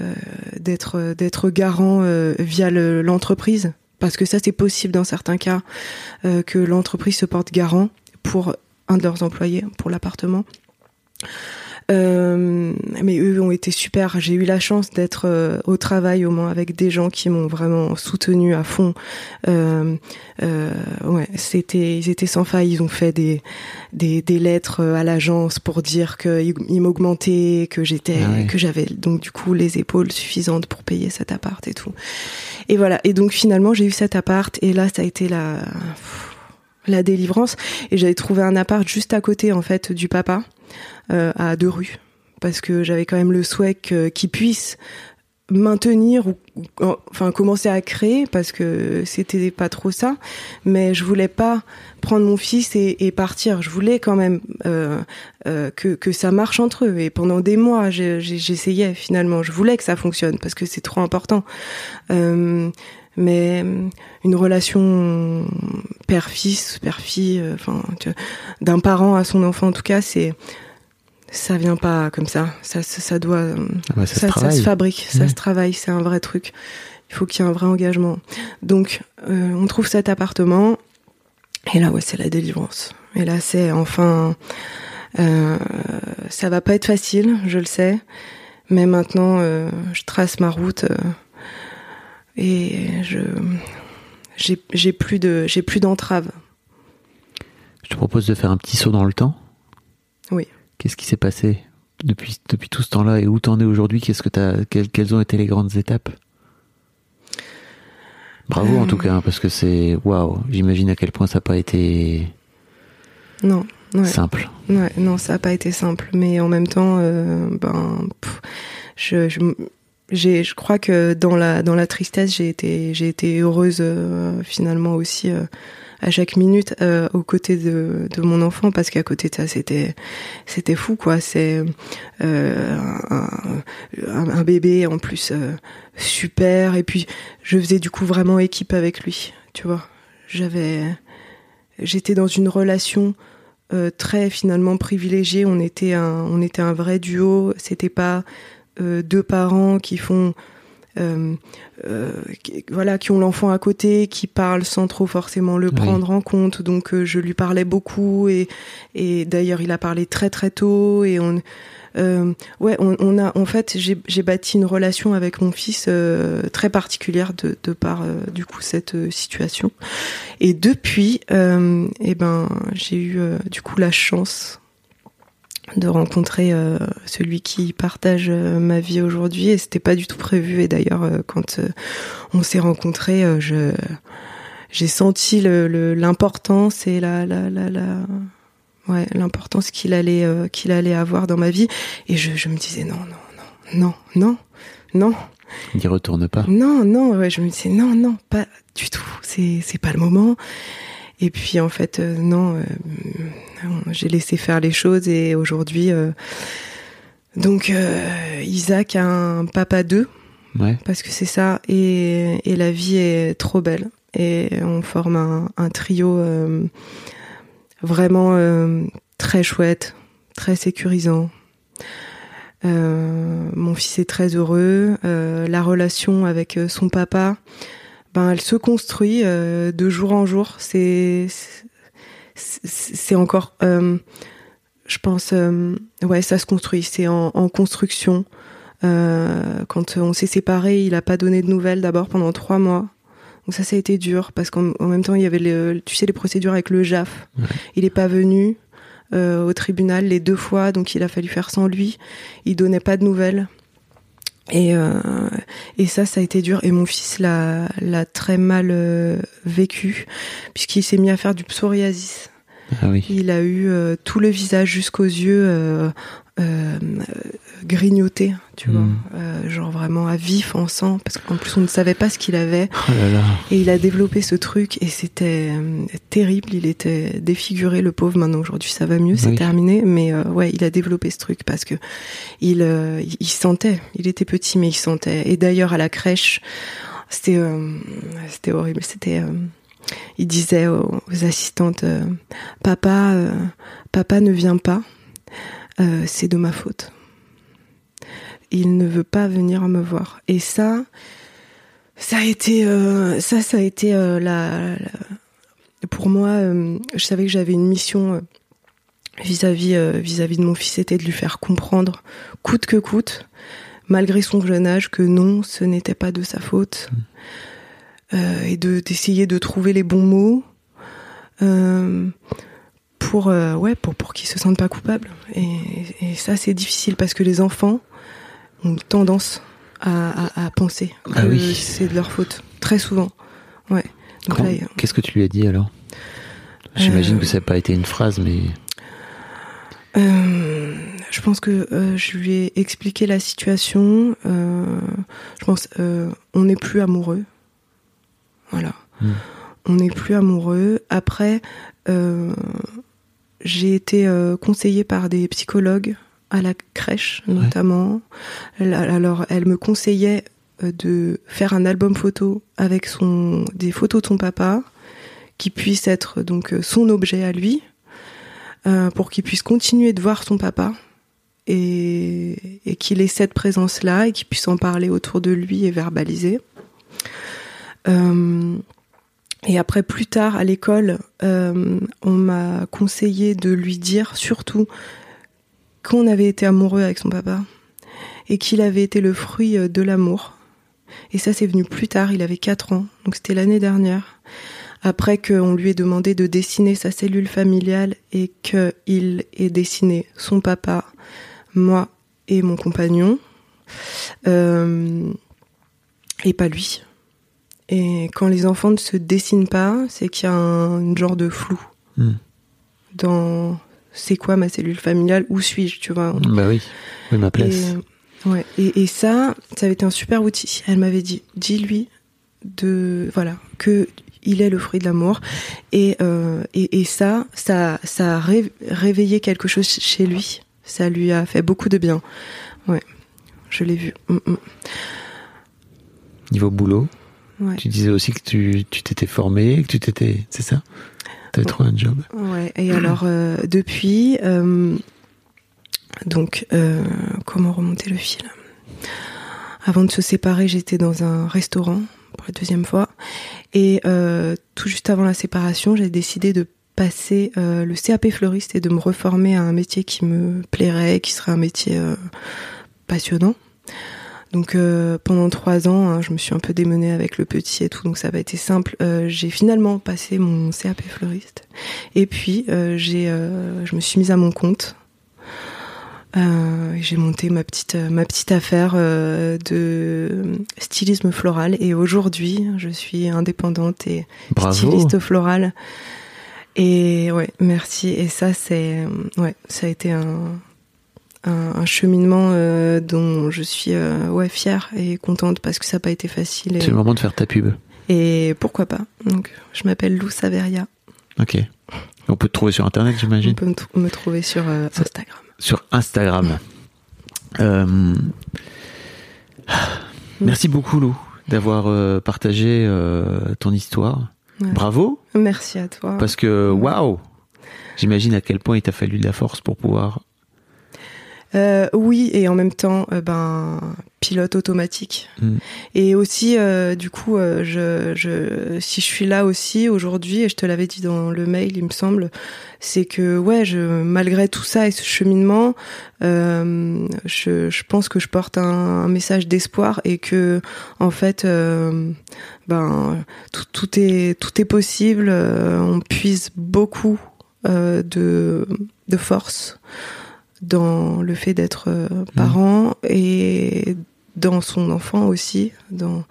d'être d'être garant via le- l'entreprise parce que ça c'est possible dans certains cas que l'entreprise se porte garant pour un de leurs employés pour l'appartement. Euh, mais eux ont été super. J'ai eu la chance d'être euh, au travail au moins avec des gens qui m'ont vraiment soutenu à fond. Euh, euh, ouais, c'était, ils étaient sans faille. Ils ont fait des des, des lettres à l'agence pour dire qu'ils ils m'augmentaient, que j'étais, Ah que j'avais donc du coup les épaules suffisantes pour payer cet appart et tout. Et voilà. Et donc finalement j'ai eu cet appart et là ça a été la la délivrance et j'avais trouvé un appart juste à côté en fait du papa à deux rues. Parce que j'avais quand même le souhait que- qu'il puisse maintenir ou enfin commencer à créer parce que c'était pas trop ça. Mais je voulais pas prendre mon fils et, partir. Je voulais quand même euh, euh, que, ça marche entre eux. Et pendant des mois j'essayais finalement. Je voulais que ça fonctionne parce que c'est trop important. Euh, mais une relation père-fils, père-fille, euh, enfin, d'un parent à son enfant en tout cas, c'est ça vient pas comme ça. Ça, ça, ça doit, Ah bah, ça se ça, fabrique, ça se travaille, c'est un vrai truc. Il faut qu'il y ait un vrai engagement. Donc, euh, on trouve cet appartement, et là, ouais, c'est la délivrance. Et là, c'est enfin, euh, ça va pas être facile, je le sais, mais maintenant, euh, je trace ma route euh, et je, j'ai, plus de, j'ai plus d'entrave. Je te propose de faire un petit saut dans le temps. Oui. Qu'est-ce qui s'est passé depuis, depuis tout ce temps-là et où t'en es aujourd'hui? Qu'est-ce que quelles, quelles ont été les grandes étapes? Bravo en Euh. tout cas, hein, parce que c'est waouh. J'imagine à quel point ça n'a pas été Non, ouais. simple. Ouais, non, ça n'a pas été simple, mais en même temps, euh, ben, pff, je, je, j'ai, je crois que dans la dans la tristesse, j'ai été j'ai été heureuse euh, finalement aussi euh, à chaque minute euh, aux côtés de de mon enfant parce qu'à côté de ça, c'était c'était fou quoi. C'est euh, un, un, bébé en plus euh, super et puis je faisais du coup vraiment équipe avec lui, tu vois. J'avais j'étais dans une relation euh, très finalement privilégiée. On était un, on était un vrai duo. C'était pas deux parents qui font, euh, euh, qui, voilà, qui ont l'enfant à côté, qui parlent sans trop forcément le Oui. prendre en compte. Donc euh, je lui parlais beaucoup et, et d'ailleurs il a parlé très très tôt et on, euh, ouais, on, on a en fait j'ai bâti une relation avec mon fils euh, très particulière de, de par euh, du coup cette euh, situation. Et depuis, euh, eh ben, j'ai eu euh, du coup la chance de rencontrer euh, celui qui partage euh, ma vie aujourd'hui. Et c'était pas du tout prévu. Et d'ailleurs, euh, quand on s'est rencontrés, je j'ai senti le- le- l'importance et la la la, la ouais l'importance qu'il allait qu'il allait avoir dans ma vie. Et je, je me disais non non non non non non N'y retourne pas. non, non, ouais, je me disais non, non, pas du tout. C'est c'est pas le moment. Et puis en fait, euh, non, euh, non, j'ai laissé faire les choses et aujourd'hui, euh, donc euh, Isaac a un papa 2 Ouais. parce que c'est ça et, et la vie est trop belle et on forme un, un trio euh, vraiment euh, très chouette, très sécurisant. Euh, mon fils est très heureux. Euh, la relation avec euh, son papa, ben elle se construit euh, de jour en jour. C'est c'est encore, euh, je pense, euh, ouais, ça se construit. C'est en, en construction. Euh, quand on s'est séparés, il a pas donné de nouvelles d'abord pendant trois mois. Donc ça, ça a été dur parce qu'en en même temps, il y avait, le, tu sais, les procédures avec le JAF. Il est pas venu au tribunal les deux fois, donc il a fallu faire sans lui. Il donnait pas de nouvelles. Et, euh, et ça, ça a été dur. Et mon fils l'a, l'a très mal euh, vécu, puisqu'il s'est mis à faire du psoriasis. Ah oui. Il a eu euh, tout le visage jusqu'aux yeux grignoté, tu vois, Euh, genre vraiment à vif, en sang, parce qu'en plus on ne savait pas ce qu'il avait. Oh là là. Et il a développé ce truc et c'était euh, terrible. Il était défiguré, le pauvre. Maintenant aujourd'hui ça va mieux, c'est Oui. terminé. Mais euh, ouais, il a développé ce truc parce que il, euh, il, il sentait. Il était petit mais il sentait. Et d'ailleurs à la crèche, c'était euh, c'était horrible. C'était euh, il disait aux, aux assistantes euh, papa euh, papa ne vient pas euh, c'est de ma faute il ne veut pas venir me voir. Et ça ça a été euh, ça ça a été euh, la, la- pour moi euh, je savais que j'avais une mission vis-à-vis vis-à-vis de mon fils c'était de lui faire comprendre coûte que coûte malgré son jeune âge que non ce n'était pas de sa faute euh, et de d'essayer de trouver les bons mots pour ouais pour pour qu'ils se sentent pas coupables et, et ça c'est difficile parce que les enfants ont tendance à, à, à penser que Ah oui. c'est de leur faute très souvent ouais Qu'est-ce que tu lui as dit alors? J'imagine Euh, que ça n'a pas été une phrase, mais Euh, je pense que euh, je lui ai expliqué la situation. Je pense on n'est plus amoureux. Voilà. Mm. On n'est plus amoureux. Après, j'ai été conseillée par des psychologues à la crèche notamment. Alors, elle me conseillait euh, de faire un album photo avec son des photos de son papa qui puisse être donc euh, son objet à lui euh, pour qu'il puisse continuer de voir son papa et, et qu'il ait cette présence-là et qu'il puisse en parler autour de lui et verbaliser. Euh, et après, plus tard, à l'école, euh, on m'a conseillé de lui dire surtout qu'on avait été amoureux avec son papa et qu'il avait été le fruit euh, de l'amour. Et ça, c'est venu plus tard, il avait 4 ans, donc c'était l'année dernière. Après qu'on lui ait demandé de dessiner sa cellule familiale et qu'il ait dessiné son papa, moi et mon compagnon, euh, et pas lui. Et quand les enfants ne se dessinent pas, c'est qu'il y a un genre de flou Hmm. dans c'est quoi ma cellule familiale, où suis-je, tu vois. Bah oui, oui ma place. Et, ouais. et, et ça, ça avait été un super outil. Elle m'avait dit, dis-lui de, voilà, que il est le fruit de l'amour. Et, euh, et, et ça, ça, ça a ré- réveillé quelque chose chez lui. Ça lui a fait beaucoup de bien. Ouais, je l'ai vu. Mm, mm. Niveau boulot, Ouais. tu disais aussi que tu tu t'étais formé, que tu t'étais, c'est ça? T'avais trouvé un job. Ouais, et alors euh, depuis, euh, donc euh, comment remonter le fil? Avant de se séparer, j'étais dans un restaurant pour la deuxième fois, et tout juste avant la séparation, j'ai décidé de passer le CAP fleuriste et de me reformer à un métier qui me plairait, qui serait un métier passionnant. Donc euh, pendant trois ans, hein, je me suis un peu démenée avec le petit et tout, donc ça pas été simple. Euh, j'ai finalement passé mon CAP fleuriste. Et puis euh, j'ai, euh, je me suis mise à mon compte. Euh, j'ai monté ma petite ma petite affaire euh, de stylisme floral. Et aujourd'hui, je suis indépendante et Bravo. styliste floral. Et ouais, merci. Et ça, c'est ouais, ça a été un un, un cheminement euh, dont je suis euh, ouais fière et contente parce que ça n'a pas été facile. Et, C'est le moment de faire ta pub. et pourquoi pas. Donc, je m'appelle Lou Saveria. Ok. On peut te trouver sur internet, On j'imagine. peut me, tr- me trouver sur euh, Instagram. Sur Instagram. Euh, Merci beaucoup, Lou, d'avoir partagé ton histoire. Ouais. Bravo, Merci à toi. parce que waouh, j'imagine à quel point il t'a fallu de la force pour pouvoir. Euh, oui, et en même temps, euh, ben pilote automatique. Mm. Et aussi, euh, du coup, je, je, si je suis là aussi aujourd'hui, et je te l'avais dit dans le mail, il me semble, c'est que ouais, je, malgré tout ça et ce cheminement, je, je pense que je porte un, un message d'espoir et que en fait, ben tout, tout est tout est possible. on puise beaucoup de de force dans le fait d'être euh, parent et dans son enfant aussi, dans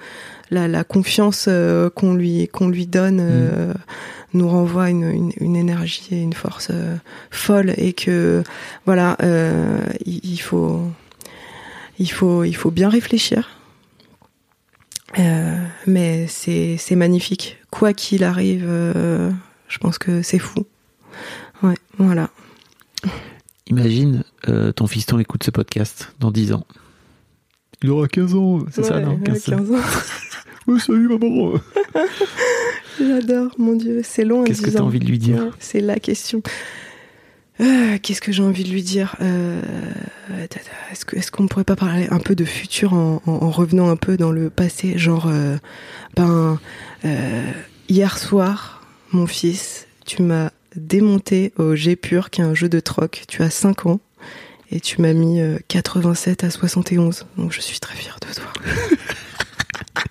la, la confiance euh, qu'on lui qu'on lui donne euh, nous renvoie une, une, une énergie et une force euh, folle et que voilà il, il faut il faut il faut bien réfléchir. Mais c'est c'est magnifique. Quoi qu'il arrive je pense que c'est fou. Ouais voilà Imagine euh, ton fiston écoute ce podcast dans 10 ans. Il aura 15 ans, c'est ça, non ouais, 15 ans. 15 ans. Ouais, salut maman. J'adore, mon Dieu, c'est long. à Qu'est-ce que 10 t'as ans. envie de lui dire Ouais, C'est la question. Euh, Qu'est-ce que j'ai envie de lui dire Euh, Est-ce qu'on pourrait pas parler un peu de futur en, en- en revenant un peu dans le passé Genre, euh, ben, euh, hier soir, mon fils, tu m'as démonté au G Pur, qui est un jeu de troc. Tu as 5 ans. Et tu m'as mis euh, 87 à 71. Donc je suis très fière de toi.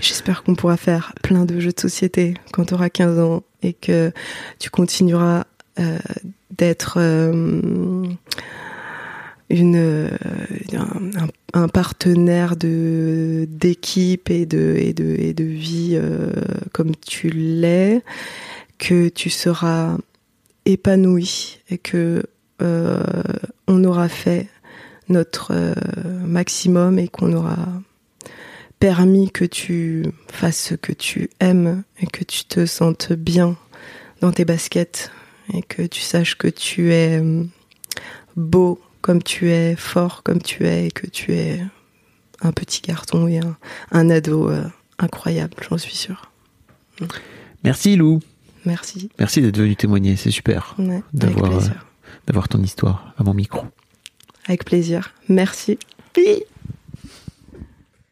J'espère qu'on pourra faire plein de jeux de société quand tu auras 15 ans et que tu continueras euh, d'être euh, euh, un, partenaire d'équipe et de vie euh, comme tu l'es que tu seras épanoui et que euh, on aura fait notre euh, maximum et qu'on aura permis que tu fasses ce que tu aimes et que tu te sentes bien dans tes baskets et que tu saches que tu es euh, beau comme tu es, fort comme tu es et que tu es un petit garçon et un, ado incroyable, j'en suis sûre. Merci Lou. Merci. Merci d'être venu témoigner, c'est super Ouais, D'avoir, plaisir. d'avoir ton histoire à mon micro. Avec plaisir. Merci.